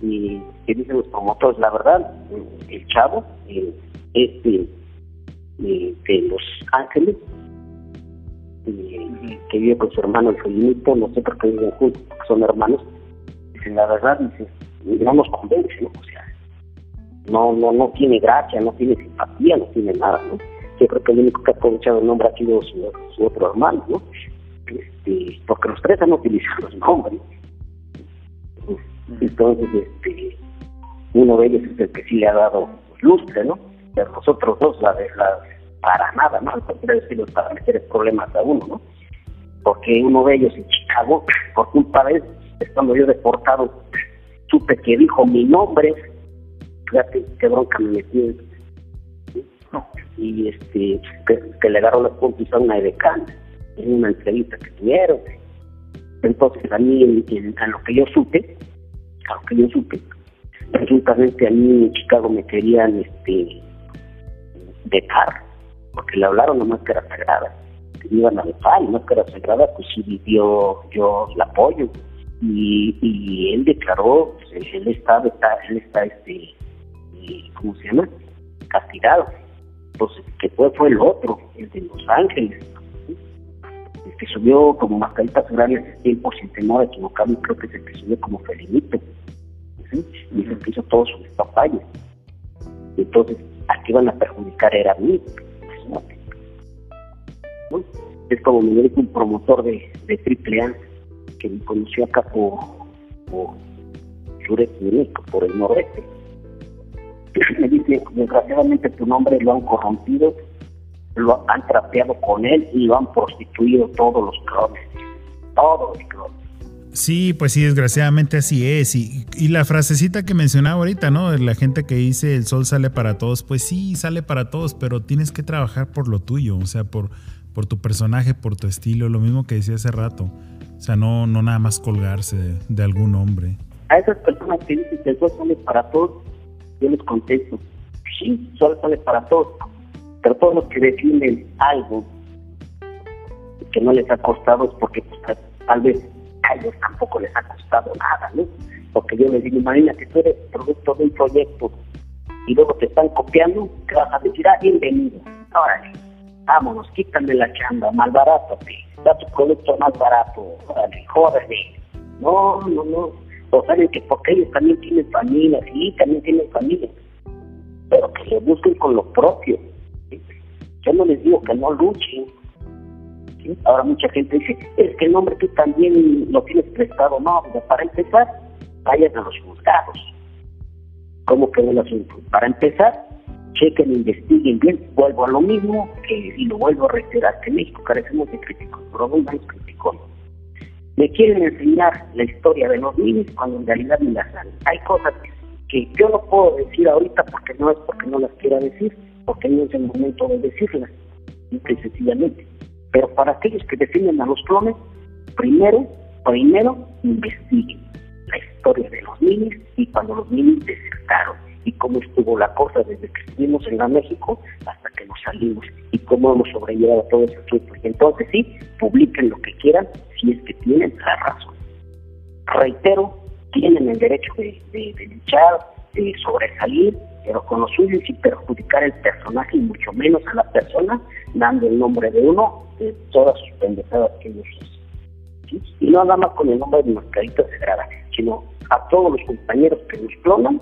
y que dicen los promotores, la verdad, el chavo, este, de Los Ángeles, que vive con su hermano el Felinito, no sé por qué viven juntos, porque son hermanos, dicen la verdad, dice, no nos convence, ¿no? O sea, no, no, no tiene gracia, no tiene simpatía, no tiene nada, ¿no? Yo creo que el único que ha aprovechado el nombre ha sido su, su otro hermano, ¿no? Este, porque los tres han utilizado los nombres. Entonces, este, uno de ellos es el que sí le ha dado lustre, ¿no? Pero los otros dos, la de la, para nada, ¿no? Al para meter problemas a uno, ¿no? Porque uno de ellos en Chicago, por culpa de él, estando yo deportado, supe que dijo mi nombre, fíjate qué bronca me metí. Y este, que, le agarró la puntos a una edecán en una entrevista que tuvieron. Entonces, a mí, en, a lo que yo supe, aunque yo supe, presuntamente a mí en Chicago me querían este dejar, porque le hablaron a máscara sagrada, que me iban a dejar, y máscara sagrada pues sí vivió yo el apoyo, y, y él declaró, pues, él está, él está este, ¿cómo se llama? castigado. Entonces, que fue, fue el otro, el de Los Ángeles, que subió como mascarita sagrada hace tiempo sin temor a equivocarme, creo que es el que subió como Felinito y se hizo todo su papaya. Entonces, a qué iban a perjudicar era a mí. Es como me dijo un promotor de, de AAA que me conoció acá por, por sureste por el noreste. (clears throat) Me dice, desgraciadamente tu nombre lo han corrompido, lo han trapeado con él y lo han prostituido todos los clones, todos los clones. Sí, pues sí, desgraciadamente así es. Y, y, la frasecita que mencionaba ahorita, ¿no? De la gente que dice el sol sale para todos, pues sí, sale para todos, pero tienes que trabajar por lo tuyo, o sea, por, por tu personaje, por tu estilo, lo mismo que decía hace rato. O sea, no, no nada más colgarse de, algún hombre. A esas personas que dicen que el sol sale para todos, yo les contesto, sí, el sol sale para todos, pero todos los que defienden algo que no les ha costado es porque pues, tal vez a ellos tampoco les ha costado nada, ¿no? Porque yo les digo, imagínate, tú eres producto de un proyecto y luego te están copiando, te vas a decir, ah, bienvenido, órale, vámonos, quítame la chamba, más barato, da tu producto más barato, órale, jódeme. No, no, no. O saben que porque ellos también tienen familia, sí, también tienen familia, pero que se busquen con lo propio. Yo no les digo que no luchen, Ahora mucha gente dice, es que el nombre tú también lo tienes prestado. No, para empezar, vayan a los juzgados. ¿Cómo quedó el asunto? Para empezar, chequen, investiguen bien. Vuelvo a lo mismo y lo vuelvo a reiterar, que México carecemos de críticos, pero no hay críticos. Me quieren enseñar la historia de los niños cuando en realidad ni la saben. Hay cosas que yo no puedo decir ahorita porque no es porque no las quiera decir, porque no es el momento de decirlas, simple sencillamente. Pero para aquellos que defienden a los clones, primero, primero investiguen la historia de los niños y cuando los niños desertaron y cómo estuvo la cosa desde que estuvimos en la México hasta que nos salimos y cómo hemos sobrellevado todo ese tiempo. Y entonces sí, publiquen lo que quieran si es que tienen la razón. Reitero, tienen el derecho de, de luchar, de sobresalir, pero con lo suyo sin perjudicar el personaje y mucho menos a la persona, dando el nombre de uno de todas sus pendejadas que ellos hacen. Y no nada más con el nombre de Mascarita Sagrada, sino a todos los compañeros que nos clonan,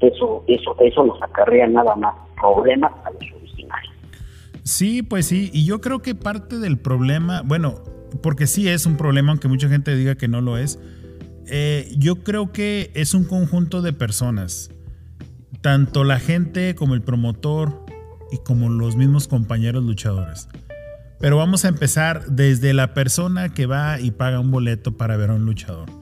eso, eso, eso nos acarrea nada más problemas a los originales. Sí, pues sí, y yo creo que parte del problema, bueno, porque sí es un problema, aunque mucha gente diga que no lo es, eh, yo creo que es un conjunto de personas tanto la gente como el promotor y como los mismos compañeros luchadores. Pero vamos a empezar desde la persona que va y paga un boleto para ver a un luchador.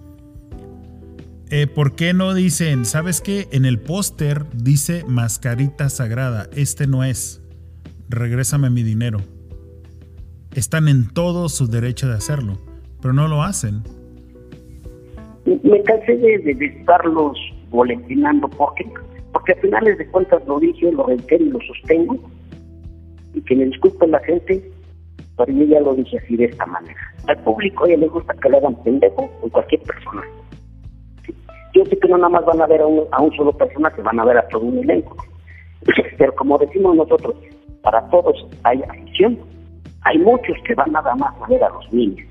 Eh, ¿Por qué no dicen, sabes qué? En el póster dice mascarita sagrada, este no es, regrésame mi dinero. Están en todo su derecho de hacerlo, pero no lo hacen. Me cansé de, de, estarlos boletinando porque, porque al finales de cuentas lo dije, lo reitero y lo sostengo, y que me disculpen la gente, pero yo ya lo dije así de esta manera. Al público a ella le gusta que le hagan pendejo con cualquier persona. Yo sé que no nada más van a ver a un, a un solo personaje, van a ver a todo un elenco. (laughs) Pero como decimos nosotros, para todos hay afición. Hay muchos que van nada más a ver a los niños.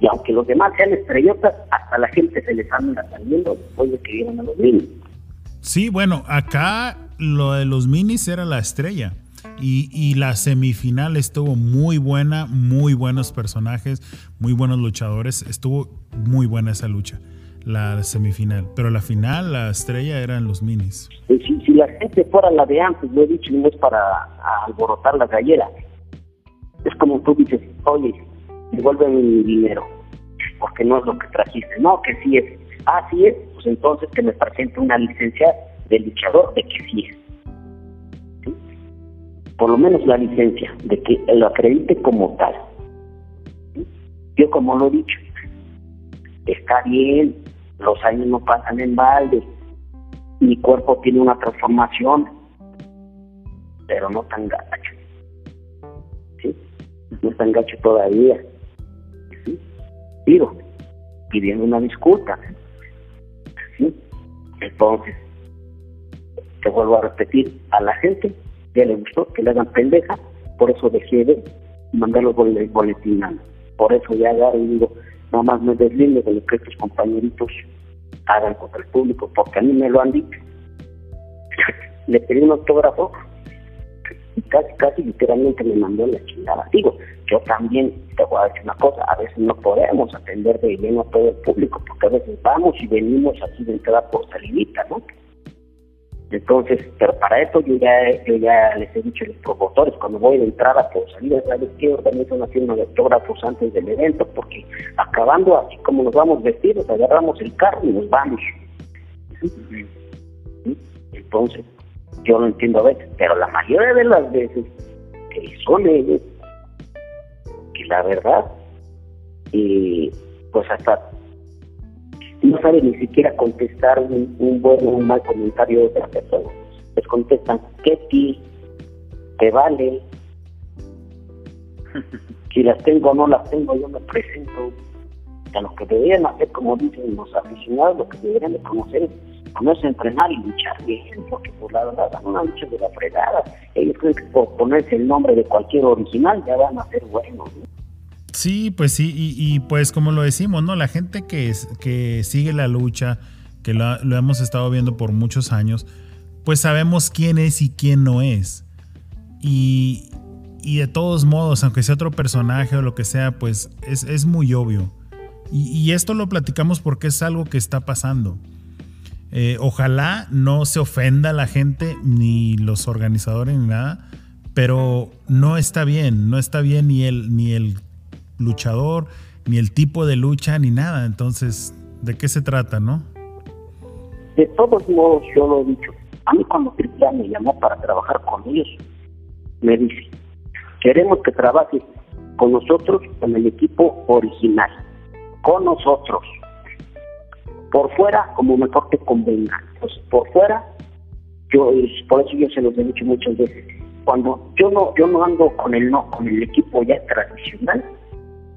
Y aunque los demás sean estrellotas, hasta la gente se les anda saliendo después de que vieron a los niños. Sí, bueno, acá lo de los minis era la estrella. Y, y, la semifinal estuvo muy buena, muy buenos personajes, muy buenos luchadores. Estuvo muy buena esa lucha la semifinal, pero la final, la estrella eran los minis. Si, si la gente fuera la de antes, lo he dicho, no es para alborotar la gallera. Es como tú dices, oye, devuelve mi dinero, porque no es lo que trajiste. No, que sí es. Ah, sí es, pues entonces que me presente una licencia de luchador de que sí es. Por lo menos la licencia, de que lo acredite como tal. Yo como lo he dicho, está bien, los años no pasan en balde, mi cuerpo tiene una transformación, pero no tan gacho. No tan gacho todavía. ¿sí? Digo, pidiendo una disculpa. ¿sí? Entonces, te vuelvo a repetir, a la gente ya le gustó que le hagan pendeja, por eso dejé de mandar los. Por eso ya agarro y digo, nada más me deslindo de lo que estos compañeritos hagan contra el público, porque a mí me lo han dicho. Le pedí un autógrafo y casi, casi literalmente me mandó la chingada. Digo, yo también te voy a decir una cosa, a veces no podemos atender de lleno a todo el público, porque a veces vamos y venimos así de entrada por ¿no? Entonces, pero para eso yo ya, les he dicho a los promotores, cuando voy de entrada por salida, ¿sabes qué? Organizo una firma de autógrafos antes del evento, porque acabando así como nos vamos vestidos, agarramos el carro y nos vamos. Entonces, yo lo entiendo a veces, pero la mayoría de las veces que son ellos, que la verdad, y pues hasta no sabe ni siquiera contestar un, un buen o un mal comentario de otra persona. Les contestan, ¿qué ti? ¿Te vale? si las tengo o no las tengo, yo me presento. a lo que deberían hacer, como dicen los aficionados, lo que deberían de conocer es entrenar y luchar bien, porque por la verdad van una lucha de la fregada. Ellos creen que por ponerse el nombre de cualquier original ya van a ser buenos. Sí, pues sí, y, pues como lo decimos, ¿no? La gente que, que sigue la lucha, que lo, hemos estado viendo por muchos años, pues sabemos quién es y quién no es. Y, de todos modos, aunque sea otro personaje o lo que sea, pues es, muy obvio. Y, esto lo platicamos porque es algo que está pasando. Eh, ojalá no se ofenda la gente, ni los organizadores, ni nada, pero no está bien, no está bien ni el, ni el luchador, ni el tipo de lucha, ni nada. Entonces, ¿de qué se trata, no? De todos modos, yo lo he dicho. A mí cuando Cristian me llamó para trabajar con ellos, me dice, queremos que trabajes con nosotros, con el equipo original, con nosotros. Por fuera, como mejor te convenga. Pues por fuera, yo, por eso yo se los he dicho muchas veces. Cuando yo no, yo no ando con el no, con el equipo ya tradicional,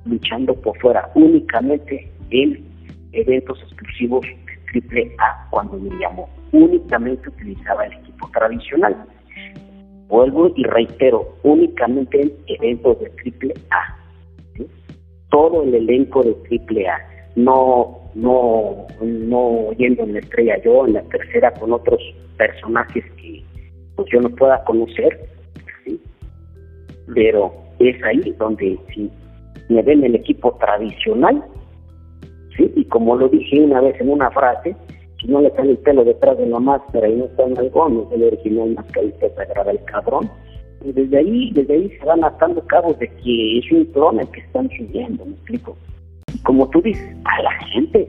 luchando por fuera, únicamente en eventos exclusivos de triple A cuando me llamó. Únicamente utilizaba el equipo tradicional. Vuelvo y reitero, únicamente en eventos de triple A. Todo el elenco de triple A. No, no, no yendo en la estrella yo, en la tercera con otros personajes que pues, yo no pueda conocer, pero es ahí donde si me ven el equipo tradicional, ¿sí? Y como lo dije una vez en una frase, si no le sale el pelo detrás de la máscara y no está en el no es el original mascarita sagrada el cabrón. Y desde ahí, desde ahí se van atando cabos de que es un clon el que están subiendo, me explico. Y como tú dices, a la gente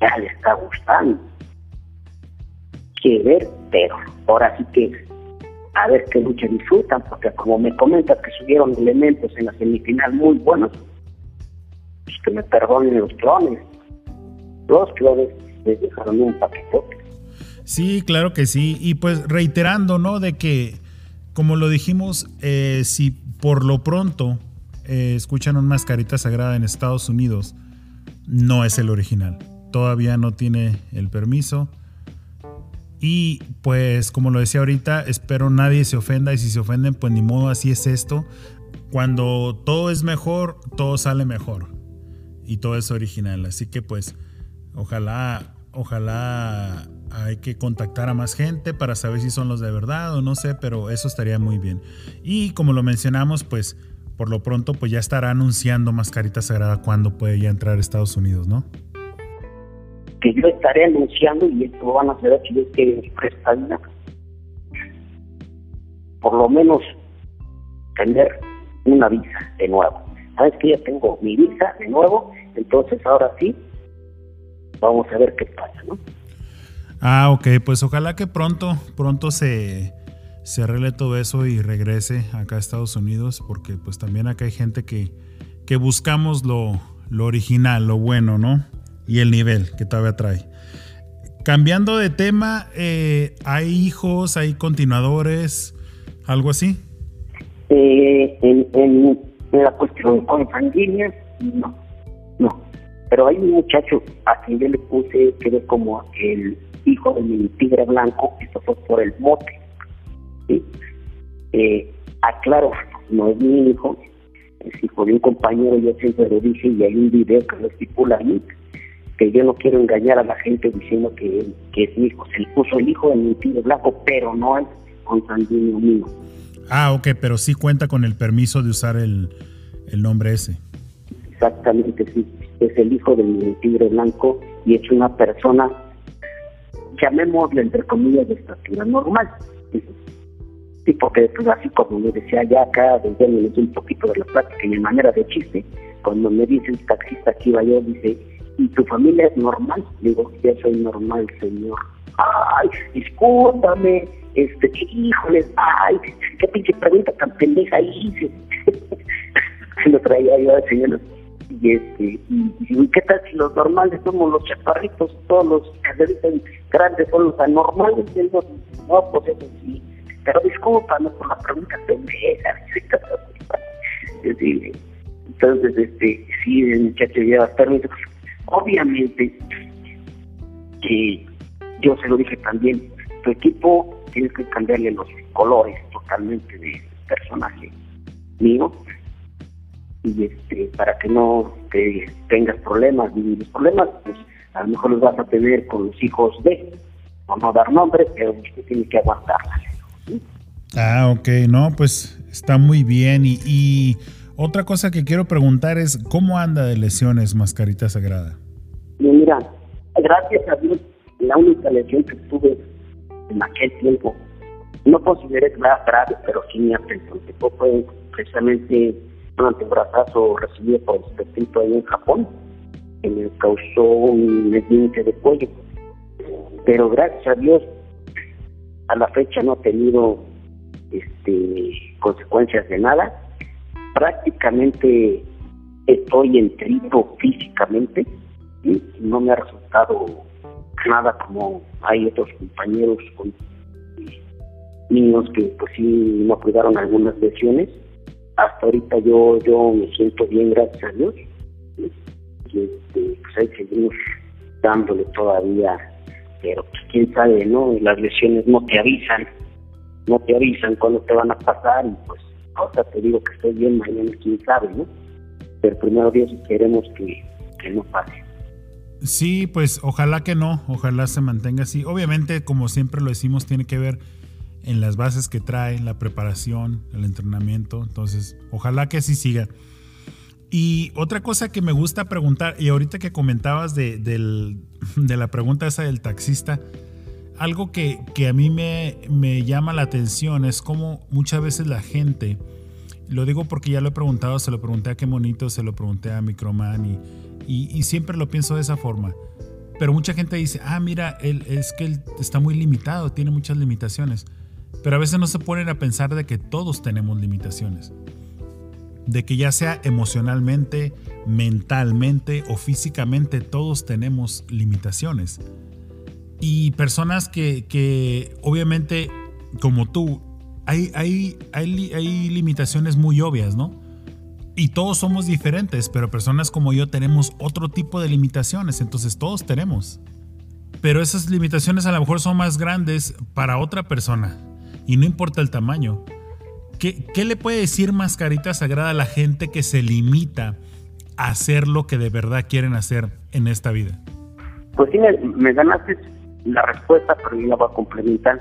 ya le está gustando. Quiere ver, pero ahora sí que a ver qué lucha disfrutan, porque como me comentas que subieron elementos en la semifinal muy buenos, pues que me perdonen los clones. Los clones les dejaron un paquetote. Sí, claro que sí. Y pues reiterando, ¿no? De que, como lo dijimos, eh, si por lo pronto eh, escuchan un mascarita sagrada en Estados Unidos, no es el original. Todavía no tiene el permiso. Y pues como lo decía ahorita, espero nadie se ofenda y si se ofenden, pues ni modo, así es esto. Cuando todo es mejor, todo sale mejor. Y todo es original. Así que pues ojalá, ojalá hay que contactar a más gente para saber si son los de verdad o no sé, pero eso estaría muy bien. Y como lo mencionamos, pues por lo pronto pues ya estará anunciando Mascarita Sagrada cuando puede ya entrar a Estados Unidos, ¿no? Que yo estaré anunciando y esto lo van a hacer si es que presta por lo menos tener una visa de nuevo. Sabes que ya tengo mi visa de nuevo, entonces ahora sí vamos a ver qué pasa, ¿no? Ah, ok, pues ojalá que pronto, pronto se, se arregle todo eso y regrese acá a Estados Unidos, porque pues también acá hay gente que, que buscamos lo, lo original, lo bueno, ¿no? Y el nivel que todavía trae. Cambiando de tema, eh, ¿hay hijos, hay continuadores, algo así? Eh, en, la cuestión consanguínea, no, no. Pero hay un muchacho a quien yo le puse que ve como el hijo de mi tigre blanco, esto fue por el mote. Eh, aclaro, no es mi hijo, es hijo de un compañero, yo siempre lo dije, y hay un video que lo estipula ahí, que yo no quiero engañar a la gente diciendo que, que es mi hijo. Se le puso el hijo en mi tío blanco, pero no es consanguíneo mío. Ah, ok, pero sí cuenta con el permiso de usar el, el nombre ese. Exactamente, sí. Es el hijo de mi tigre blanco y es una persona, llamémosle entre comillas, de estatura normal. Sí, porque pues, así como me decía ya acá, desde un poquito de la plática y de manera de chiste, cuando me dice el taxista que iba yo, dice, ¿y tu familia es normal? Digo, ya soy normal, señor. Ay, discúlpame, este, híjoles, ay, qué pinche pregunta tan pendeja hice. (laughs) Se lo traía yo al señor. Y este, y, ¿qué tal si los normales somos los chaparritos, todos los que grandes son los anormales? Y digo, no, pues eso sí. Pero discúlpame por la pregunta pendeja. (laughs) Entonces, este, sí, el muchacho lleva permiso Obviamente, que yo se lo dije también, tu equipo tienes que cambiarle los colores totalmente de personaje mío. Y este para que no tengas problemas y los problemas pues a lo mejor los vas a tener con los hijos de o no dar nombre pero usted tiene que aguantarlas ah ok no pues está muy bien. Y, y otra cosa que quiero preguntar es, ¿cómo anda de lesiones Mascarita Sagrada? Mira, gracias a Dios, la única lesión que tuve en aquel tiempo, no consideré grave, pero sí me afectó fue precisamente un antebrazazo recibido por el espectrito ahí en Japón, que me causó un esguince de cuello. Pero gracias a Dios, a la fecha no he tenido este, consecuencias de nada prácticamente estoy enterito físicamente y no me ha resultado nada como hay otros compañeros con niños que pues sí no cuidaron algunas lesiones. Hasta ahorita yo yo me siento bien gracias a Dios. Y este, pues ahí seguimos dándole todavía pero pues quién sabe no las lesiones no te avisan no te avisan cuando te van a pasar y pues ahora te digo que estoy bien, mañana quién sabe, ¿no? Pero primero Dios queremos que, que no pase. Sí, pues ojalá que no, ojalá se mantenga así. Obviamente, como siempre lo decimos, tiene que ver en las bases que trae, la preparación, el entrenamiento. Entonces, ojalá que así siga. Y otra cosa que me gusta preguntar, y ahorita que comentabas de, de la pregunta esa del taxista, algo que, a mí me, llama la atención es cómo muchas veces la gente, lo digo porque ya lo he preguntado, se lo pregunté a Qué Monito, se lo pregunté a Microman y, y, siempre lo pienso de esa forma. pero mucha gente dice, ah, mira, él, es que él está muy limitado, tiene muchas limitaciones. Pero a veces no se ponen a pensar de que todos tenemos limitaciones. De que ya sea emocionalmente, mentalmente o físicamente, todos tenemos limitaciones. Y personas que, que obviamente, como tú, hay, hay, hay, hay limitaciones muy obvias, ¿no? Y todos somos diferentes, pero personas como yo tenemos otro tipo de limitaciones, entonces todos tenemos. Pero esas limitaciones a lo mejor son más grandes para otra persona y no importa el tamaño. ¿Qué, qué le puede decir Mascarita Sagrada a la gente que se limita a hacer lo que de verdad quieren hacer en esta vida? Pues sí, me, me ganaste la respuesta, pero yo la a complementar.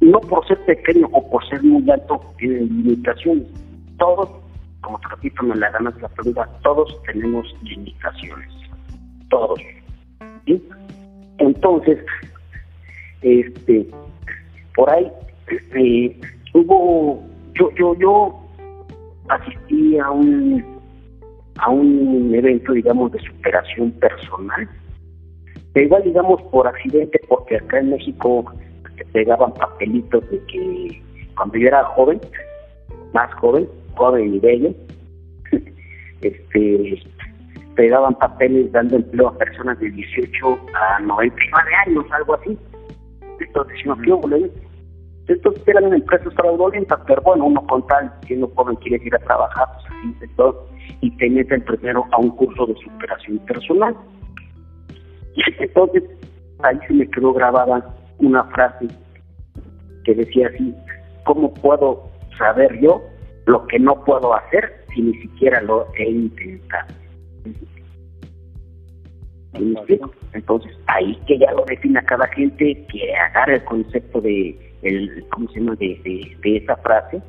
No por ser pequeño o por ser muy alto tienen limitaciones. Todos como te repito, me la ganas la pregunta, todos tenemos limitaciones, todos. Entonces, este, por ahí este, hubo, yo, yo, yo asistí a un a un evento, digamos, de superación personal. Pero igual, digamos, por accidente, porque acá en México te pegaban papelitos de que cuando yo era joven, más joven, joven y bello, (laughs) este, pegaban papeles dando empleo a personas de 18 a 99 años, algo así. Entonces, no, ¿qué Entonces eran empresas fraudulentas, pero bueno, uno con tal, siendo joven quiere ir a trabajar, pues así todo, y te meten primero a un curso de superación personal. Y entonces ahí se me quedó grabada una frase que decía así, ¿cómo puedo saber yo lo que no puedo hacer si ni siquiera lo he intentado. Entonces, ahí que ya lo defina cada gente, que agarre el concepto de, el, ¿cómo se llama?, de, de, esa frase,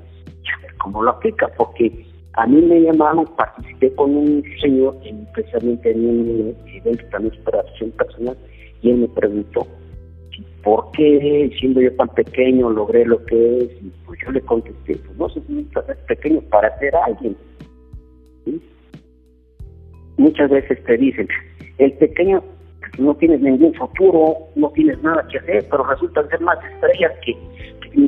cómo lo aplica, porque a mí me llamaron, participé con un señor, especialmente en un evento también de superación personal, y él me preguntó, ¿por qué siendo yo tan pequeño logré lo que es? Y pues yo le contesté, pues no necesita ser pequeño para ser alguien. Muchas veces te dicen, el pequeño no tienes ningún futuro, no tienes nada que hacer, pero resulta ser más estrellas que,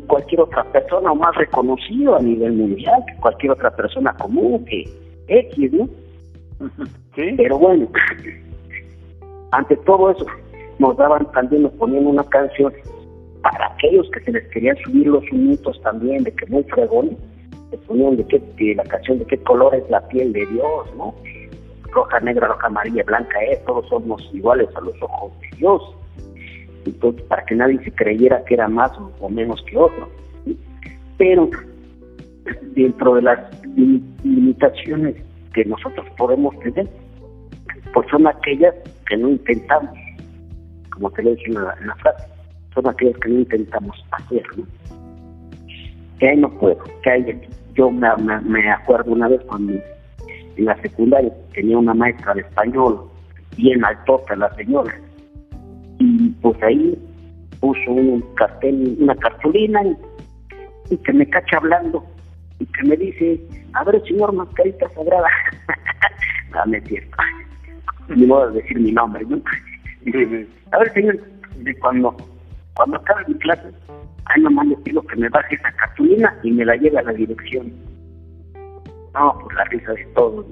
cualquier otra persona o más reconocido a nivel mundial que cualquier otra persona común, que X, ¿no? Pero bueno, ante todo eso, nos daban también, nos ponían una canción para aquellos que se les querían subir los unitos también, de que muy fregón, se ponían de, qué, la canción de qué color es la piel de Dios, ¿no? Roja, negra, roja, amarilla, blanca es, ¿eh? todos somos iguales a los ojos de Dios. Para que nadie se creyera que era más o menos que otro. Pero dentro de las limitaciones que nosotros podemos tener, pues son aquellas que no intentamos como te lo dije en la, frase, son aquellos que no intentamos hacer. Que ahí no puedo, que hay Yo me, me, acuerdo una vez cuando en la secundaria tenía una maestra de español, bien altota la señora, y pues ahí puso un cartel, una cartulina y, que me cacha hablando y que me dice, a ver señor mascarita sagrada, (laughs) dame cierto, ni modo de decir mi nombre, ¿no? a ver, señor, cuando, cuando acabe mi clase, ahí nomás le pido que me baje esa cartulina y me la lleve a la dirección. No, pues la risa de todos.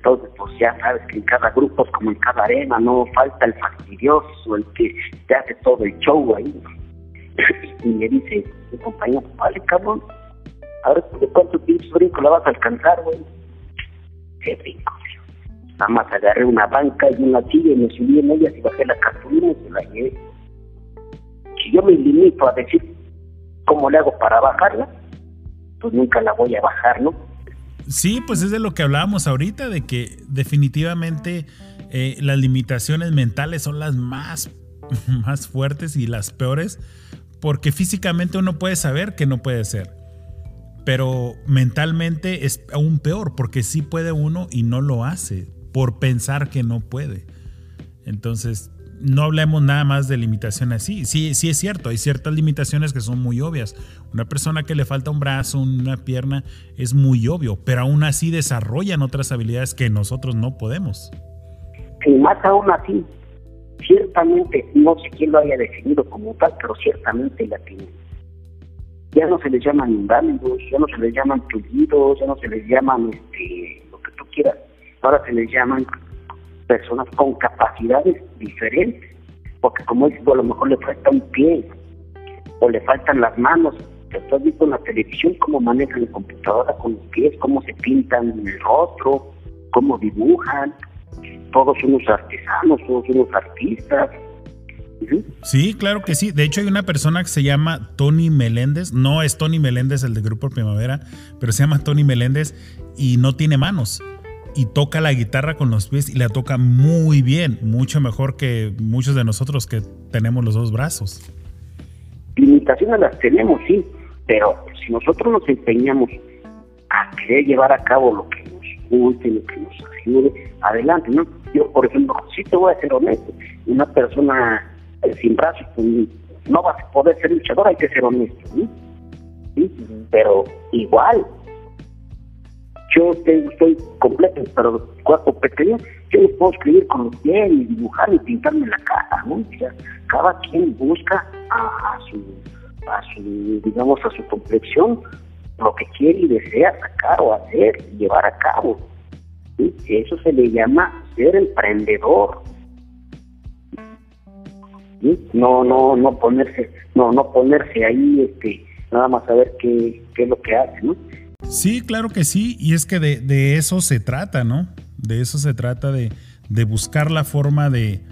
Entonces, pues ya sabes que en cada grupo como en cada arena, no falta el fastidioso, el que te hace todo el show ahí. y me dice, mi compañero, vale, cabrón, a ver, ¿de cuánto pinches brinco la vas a alcanzar, güey? Qué brinco, Nada más agarré una banca y una silla y me subí en ella y bajé la cartulina y se la llevé. Si yo me limito a decir cómo le hago para bajarla, pues nunca la voy a bajar, ¿no? Sí, pues es de lo que hablábamos ahorita, de que definitivamente eh, las limitaciones mentales son las más, (laughs) más fuertes y las peores, porque físicamente uno puede saber que no puede ser, pero mentalmente es aún peor, porque sí puede uno y no lo hace por pensar que no puede. Entonces, no hablemos nada más de limitación así. Sí, sí es cierto, hay ciertas limitaciones que son muy obvias. Una persona que le falta un brazo, una pierna, es muy obvio, pero aún así desarrollan otras habilidades que nosotros no podemos. Y más aún así, ciertamente, no sé quién lo haya definido como tal, pero ciertamente la tienen. Ya no se les llaman inválidos, ya no se les llaman tullidos, ya no se les llaman este, lo que tú quieras, ahora se les llaman personas con capacidades diferentes, porque como dices, a lo mejor le falta un pie, o le faltan las manos, tú has visto en la televisión cómo manejan la computadora con los pies, cómo se pintan el rostro, cómo dibujan, todos unos artesanos, todos unos artistas. Sí, claro que sí. De hecho, hay una persona que se llama Tony Meléndez. No es Tony Meléndez, el de Grupo Primavera, pero se llama Tony Meléndez y no tiene manos. Y toca la guitarra con los pies y la toca muy bien, mucho mejor que muchos de nosotros que tenemos los dos brazos. Limitaciones las tenemos, sí, pero si nosotros nos empeñamos a querer llevar a cabo lo que nos guste, lo que nos ayude, adelante, ¿no? Yo, por ejemplo, sí te voy a ser honesto, una persona eh, sin brazos pues, no va a poder ser luchador, hay que ser honesto, ¿sí? Pero igual, yo estoy completo, pero cuerpo pequeño, yo no puedo escribir con los pies, ni dibujar, ni pintarme la cara, ¿no? O sea, cada quien busca a, su, a su, digamos, a su complexión lo que quiere y desea sacar o hacer, llevar a cabo. Eso se le llama ser emprendedor. No, no, no ponerse, no, no ponerse ahí, este, nada más saber qué, qué es lo que hace, ¿no? Sí, claro que sí, y es que de, eso se trata, ¿no? De eso se trata de, buscar la forma de,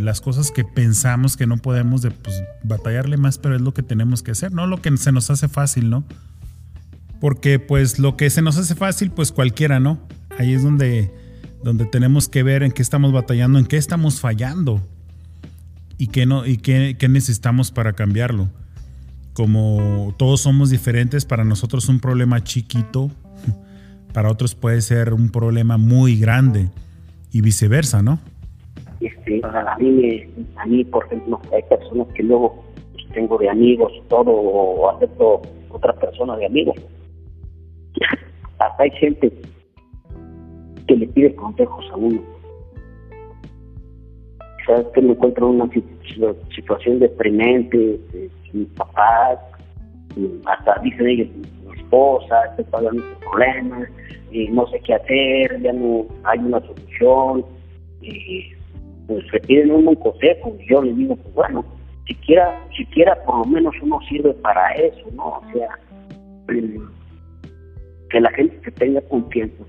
las cosas que pensamos que no podemos, de pues, batallarle más, pero es lo que tenemos que hacer, no lo que se nos hace fácil, ¿no? Porque pues lo que se nos hace fácil, pues cualquiera, ¿no? Ahí es donde, donde tenemos que ver en qué estamos batallando, en qué estamos fallando y qué, no, y qué necesitamos para cambiarlo. Como todos somos diferentes, para nosotros un problema chiquito, para otros puede ser un problema muy grande y viceversa, ¿no? Este, a mí, a mí, por ejemplo, hay personas que luego pues, tengo de amigos todo, o acepto otra persona de amigos. (laughs) Hasta hay gente que le pide consejos a uno. Sabes que me encuentro en una situación deprimente, mi papá, hasta dicen ellos, mi esposa, estoy pagando problemas, y no sé qué hacer, ya no hay una solución, y pues le piden un buen consejo, y yo les digo, pues bueno, siquiera, siquiera por lo menos uno sirve para eso, ¿no? O sea, que la gente te tenga confianza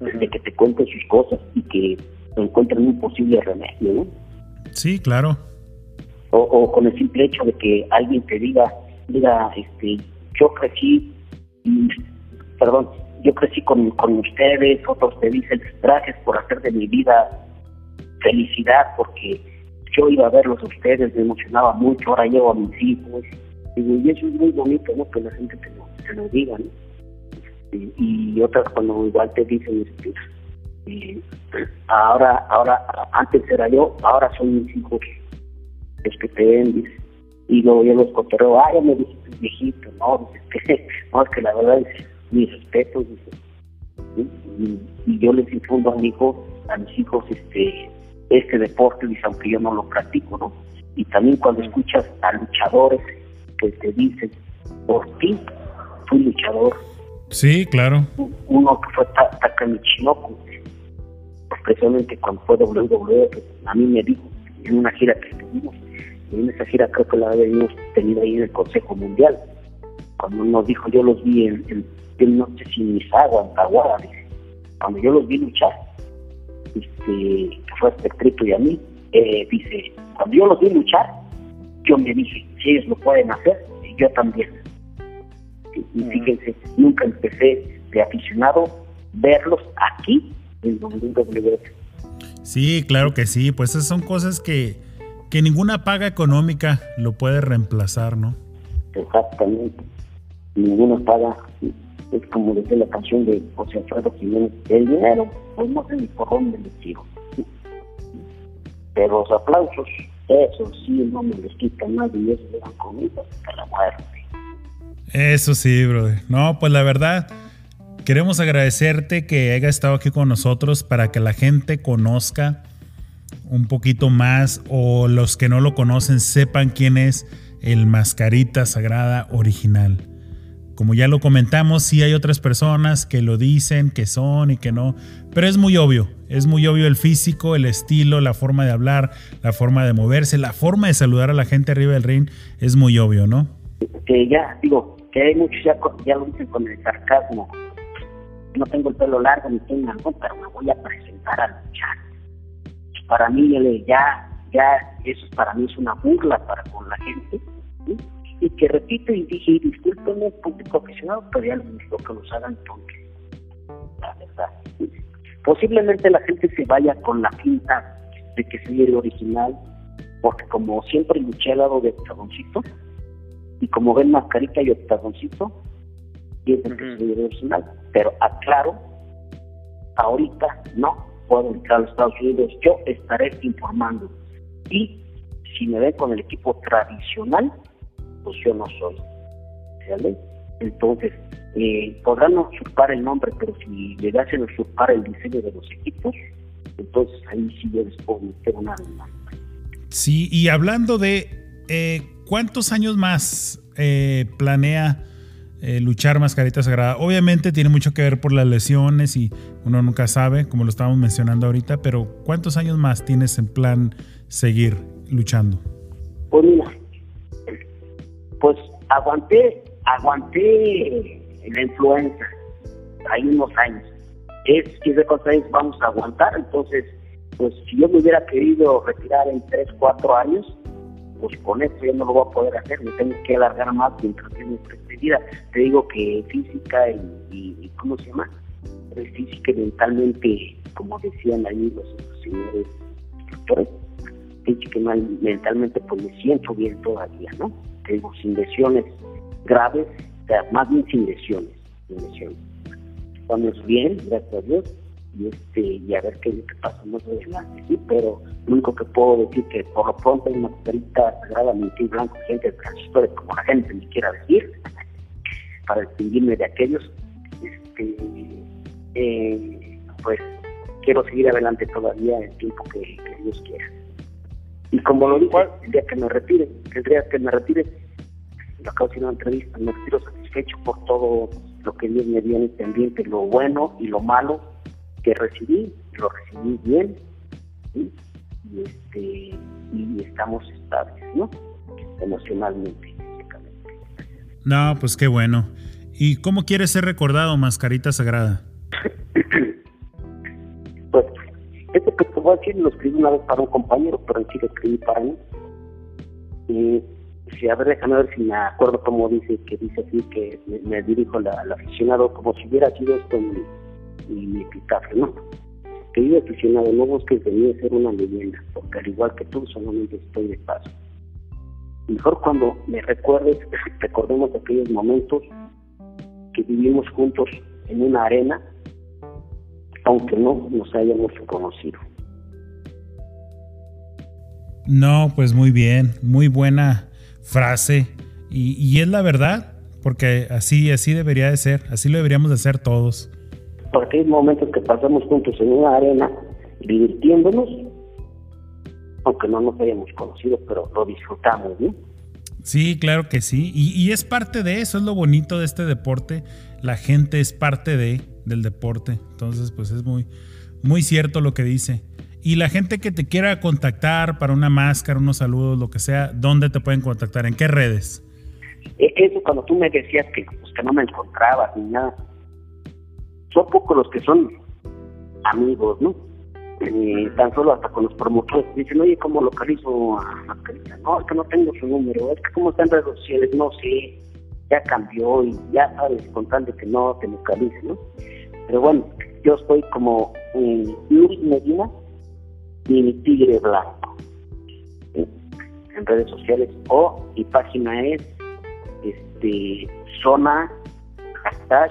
de que te cuente sus cosas y que encuentren un posible remedio, ¿no? Sí, claro. O, con el simple hecho de que alguien te diga, diga, este, yo crecí, perdón, yo crecí con, con ustedes, otros te dicen, gracias por hacer de mi vida felicidad, porque yo iba a verlos a ustedes, me emocionaba mucho, ahora llevo a mis hijos, y eso es muy bonito, ¿no? Que la gente te lo, te lo diga, ¿no? y, otras cuando igual te dicen este, eh, ahora ahora antes era yo ahora son mis hijos los que te ven y luego yo los cotorreo ya me dijiste viejito no (laughs) no es que la verdad es mi respeto y, yo les infundo a mi hijo a mis hijos este este deporte dice aunque yo no lo practico no y también cuando escuchas a luchadores que te dicen por ti fui luchador Sí, claro. Uno que fue Taka Michinoku, especialmente cuando fue WWE, a mí me dijo en una gira que tuvimos, y en esa gira creo que la habíamos tenido ahí en el Consejo Mundial, cuando nos dijo, yo los vi en, en, no sé si en Misawa, en Tahuara, cuando yo los vi luchar, este, que fue Espectrito y a mí, eh, dice, cuando yo los vi luchar, yo me dije, si ellos lo pueden hacer, yo también y fíjense, nunca empecé de aficionado verlos aquí en WWE. Sí, claro que sí, pues esas son cosas que, que ninguna paga económica lo puede reemplazar, ¿no? Exactamente, ninguna paga, es como decía la canción de José Alfredo Jiménez, el dinero, pues no sé ni por dónde le tiro, pero los aplausos, eso sí, no me los quita nadie y eso le dan conmigo hasta la muerte. Eso sí, brother. No, pues la verdad, queremos agradecerte que haya estado aquí con nosotros para que la gente conozca un poquito más o los que no lo conocen sepan quién es el Mascarita Sagrada original. Como ya lo comentamos, sí hay otras personas que lo dicen, que son y que no, pero es muy obvio, es muy obvio el físico, el estilo, la forma de hablar, la forma de moverse, la forma de saludar a la gente arriba del ring, es muy obvio, ¿no? Que ya, digo, que hay muchos ya, ya lo dicen con el sarcasmo. No tengo el pelo largo ni tengo nada, pero me voy a presentar a luchar. Para mí, ya, ya, eso para mí es una burla para con la gente. Y que repito y dije, discúlpenme, público aficionado, pero ya les digo que los hagan tontos. La verdad. Posiblemente la gente se vaya con la pinta de que soy el original, porque como siempre luché al lado de Octagoncito, y como ven Mascarita y Octagoncito, piensan que soy el original. Pero aclaro, ahorita no puedo entrar a los Estados Unidos, yo estaré informando. Y si me ven con el equipo tradicional, pues yo no soy. Entonces, eh, podrán usurpar el nombre, pero si llegasen a usurpar el diseño de los equipos, entonces ahí sí yo les puedo meter una demanda. Sí, y hablando de eh, cuántos años más eh, planea luchar Mascarita Sagrada, obviamente tiene mucho que ver por las lesiones y uno nunca sabe, como lo estábamos mencionando ahorita, pero ¿cuántos años más tienes en plan seguir luchando? Pues pues aguanté, aguanté la influenza hay unos años. Es que de cosas vamos a aguantar, entonces, pues si yo me hubiera querido retirar en 3, 4 años, pues con esto ya no lo voy a poder hacer, me tengo que alargar más mientras tengo vida. Te digo que física y, y, ¿cómo se llama? Pues física y mentalmente, como decían ahí los, señores instructores, física y mentalmente pues me siento bien todavía, ¿no? Te digo, sin lesiones graves, o sea, más bien sin lesiones, sin lesiones. Estamos bien, gracias a Dios, y este y a ver qué, qué pasa más adelante, sí, pero lo único que puedo decir que por lo pronto hay una carita sagrada, mentir blanco, gente transitoria, como la gente me quiera decir, para distinguirme de aquellos, este, eh, pues quiero seguir adelante todavía el tiempo que, Dios quiera. Y como lo digo, el día que me retire, el día que me retire, lo acabo de una entrevista, me retiro satisfecho por todo lo que Dios me dio en este ambiente, lo bueno y lo malo que recibí, lo recibí bien, y, este, y estamos estables, ¿no? Emocionalmente, No, pues qué bueno. ¿Y cómo quieres ser recordado, Mascarita Sagrada? (coughs) pues, esto que te voy a decir lo escribí una vez para un compañero, pero en sí lo escribí para mí. Y si a ver, déjame ver si me acuerdo cómo dice, que dice así, que me, dirijo al aficionado como si hubiera sido esto mi, mi, epitafio, ¿no? Querido aficionado, no busques de mí ser una leyenda, porque al igual que tú, solamente estoy de paso. Mejor cuando me recuerdes, (laughs) recordemos aquellos momentos que vivimos juntos en una arena, aunque no nos hayamos conocido. No, pues muy bien, muy buena frase. Y, y, es la verdad, porque así, así debería de ser, así lo deberíamos de hacer todos. Porque hay momentos que pasamos juntos en una arena, divirtiéndonos, aunque no nos hayamos conocido, pero lo disfrutamos, ¿no? Sí, claro que sí. Y, es parte de eso, es lo bonito de este deporte. La gente es parte de, del deporte. Entonces, pues es muy, muy cierto lo que dice. Y la gente que te quiera contactar para una máscara, unos saludos, lo que sea, ¿dónde te pueden contactar? ¿En qué redes? E, eso cuando tú me decías que, pues, que no me encontrabas ni nada. Son pocos los que son amigos, ¿no? Tan solo hasta con los promotores. Dicen, oye, ¿cómo localizo a Mascarita? No, es que no tengo su número, es que como está en redes sociales, no sé, ya cambió y ya sabes, con de que no te localice, ¿no? Pero bueno, yo estoy como eh, Luis Medina y mi tigre blanco. En redes sociales o mi página es este zona hashtag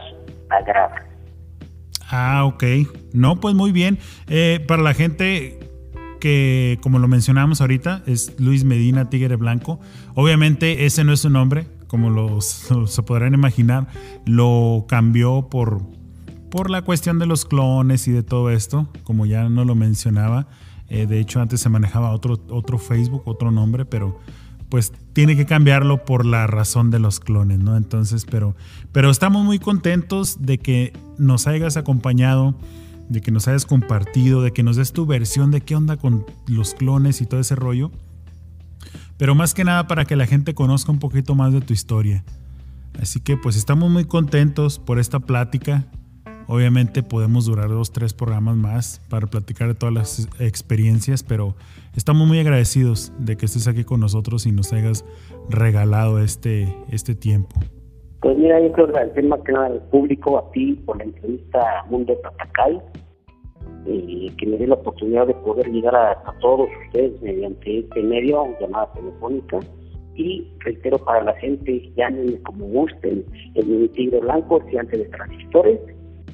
Ah, ok. No, pues muy bien. Eh, para la gente que, como lo mencionamos ahorita, es Luis Medina Tigre Blanco. Obviamente ese no es su nombre, como (laughs) se podrán imaginar. Lo cambió por, por la cuestión de los clones y de todo esto, como ya no lo mencionaba. Eh, de hecho, antes se manejaba otro, otro Facebook, otro nombre, pero pues tiene que cambiarlo por la razón de los clones, ¿no? Entonces, pero, pero estamos muy contentos de que nos hayas acompañado, de que nos hayas compartido, de que nos des tu versión de qué onda con los clones y todo ese rollo. Pero más que nada para que la gente conozca un poquito más de tu historia. Así que pues estamos muy contentos por esta plática. Obviamente podemos durar dos, tres programas más para platicar de todas las experiencias, pero estamos muy agradecidos de que estés aquí con nosotros y nos hayas regalado este, este tiempo. Pues mira, yo quiero agradecer más que nada al público, a ti, por la entrevista a Mundo Tatacay, y que me dé la oportunidad de poder llegar a, todos ustedes mediante este medio, llamada telefónica. Y reitero para la gente, llámenme como gusten, el mini tigre blanco, antes de transistores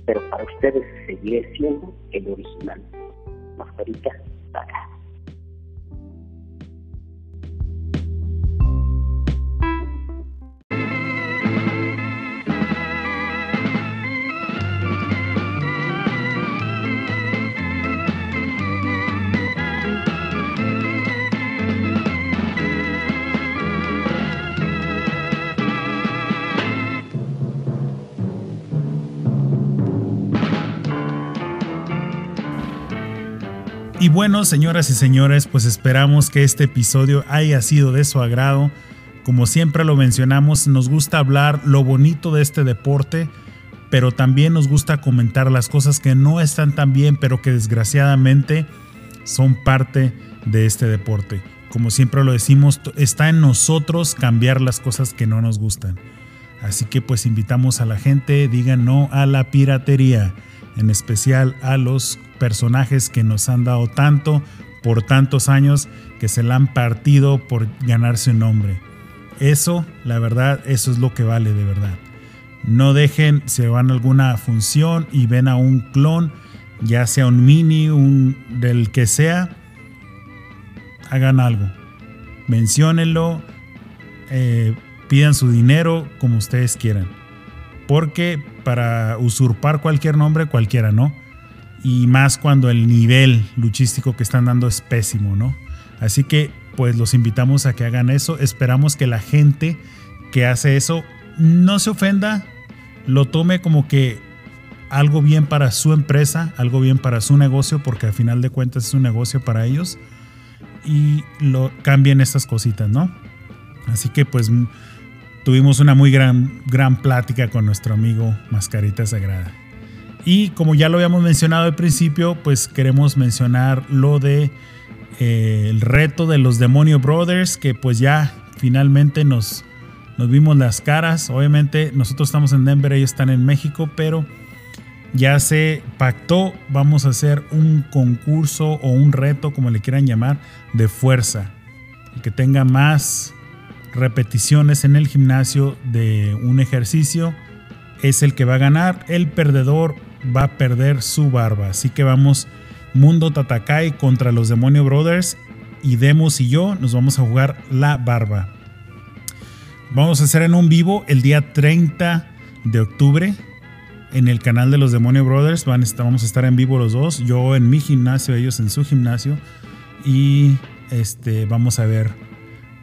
pero para ustedes seguiré siendo el original. Mascarita, acá. Y bueno, señoras y señores, pues esperamos que este episodio haya sido de su agrado. Como siempre lo mencionamos, nos gusta hablar lo bonito de este deporte, pero también nos gusta comentar las cosas que no están tan bien, pero que desgraciadamente son parte de este deporte. Como siempre lo decimos, está en nosotros cambiar las cosas que no nos gustan. Así que pues invitamos a la gente, digan no a la piratería, en especial a los personajes que nos han dado tanto por tantos años que se la han partido por ganarse un nombre. Eso, la verdad, eso es lo que vale de verdad. No dejen, si van a alguna función y ven a un clon, ya sea un mini, un del que sea, hagan algo. Menciónenlo, eh, pidan su dinero como ustedes quieran. Porque para usurpar cualquier nombre, cualquiera, ¿no? Y más cuando el nivel luchístico que están dando es pésimo, ¿no? Así que pues los invitamos a que hagan eso. Esperamos que la gente que hace eso no se ofenda, lo tome como que algo bien para su empresa, algo bien para su negocio, porque al final de cuentas es un negocio para ellos y lo cambien estas cositas, ¿no? Así que pues tuvimos una muy gran, gran plática con nuestro amigo Mascarita Sagrada. Y como ya lo habíamos mencionado al principio, pues queremos mencionar lo de eh, el reto de los Demonio Brothers, que pues ya finalmente nos, nos vimos las caras. Obviamente nosotros estamos en Denver, ellos están en México, pero ya se pactó, vamos a hacer un concurso o un reto, como le quieran llamar, de fuerza. El que tenga más repeticiones en el gimnasio de un ejercicio es el que va a ganar. El perdedor va a perder su barba. Así que vamos Mundo Tatakai contra los Demonio Brothers y Demos y yo nos vamos a jugar la barba. Vamos a hacer en un vivo el día 30 de octubre en el canal de los Demonio Brothers. vamos a estar en vivo los dos, yo en mi gimnasio, ellos en su gimnasio y este vamos a ver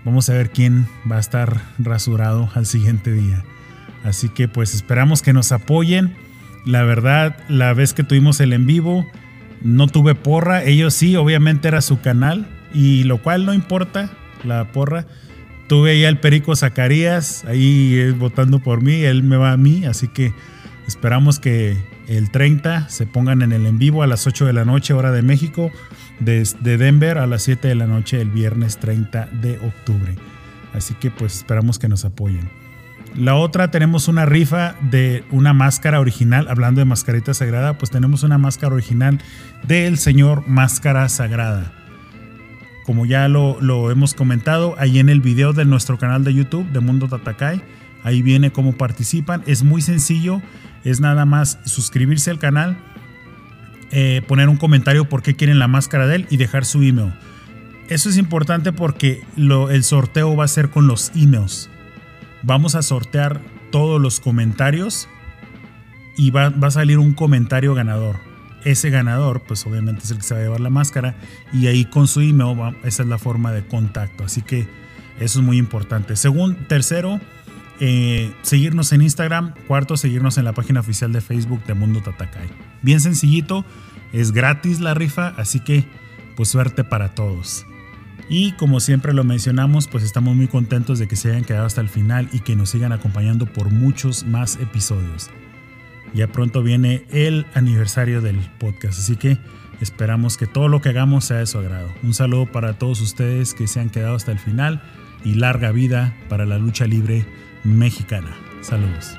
vamos a ver quién va a estar rasurado al siguiente día. Así que pues esperamos que nos apoyen la verdad, la vez que tuvimos el en vivo, no tuve porra. Ellos sí, obviamente era su canal. Y lo cual no importa, la porra. Tuve ahí al Perico Zacarías, ahí votando por mí, él me va a mí, así que esperamos que el 30 se pongan en el en vivo a las 8 de la noche, hora de México, desde Denver a las 7 de la noche el viernes 30 de octubre. Así que pues esperamos que nos apoyen. La otra tenemos una rifa de una máscara original, hablando de mascarita sagrada, pues tenemos una máscara original del señor Máscara Sagrada. Como ya lo, hemos comentado, ahí en el video de nuestro canal de YouTube de Mundo Tatakai, ahí viene cómo participan. Es muy sencillo, es nada más suscribirse al canal, eh, poner un comentario por qué quieren la máscara de él y dejar su email. Eso es importante porque el sorteo va a ser con los emails vamos a sortear todos los comentarios y va, a salir un comentario ganador. ese ganador, pues obviamente es el que se va a llevar la máscara y ahí con su email, esa es la forma de contacto. Así que eso es muy importante. Según tercero, eh, seguirnos en Instagram. Cuarto, seguirnos en la página oficial de Facebook de Mundo Tatakai. Bien sencillito, es gratis la rifa, así que pues suerte para todos. Y como siempre lo mencionamos, pues estamos muy contentos de que se hayan quedado hasta el final y que nos sigan acompañando por muchos más episodios. Ya pronto viene el aniversario del podcast, así que esperamos que todo lo que hagamos sea de su agrado. Un saludo para todos ustedes que se han quedado hasta el final y larga vida para la lucha libre mexicana. Saludos.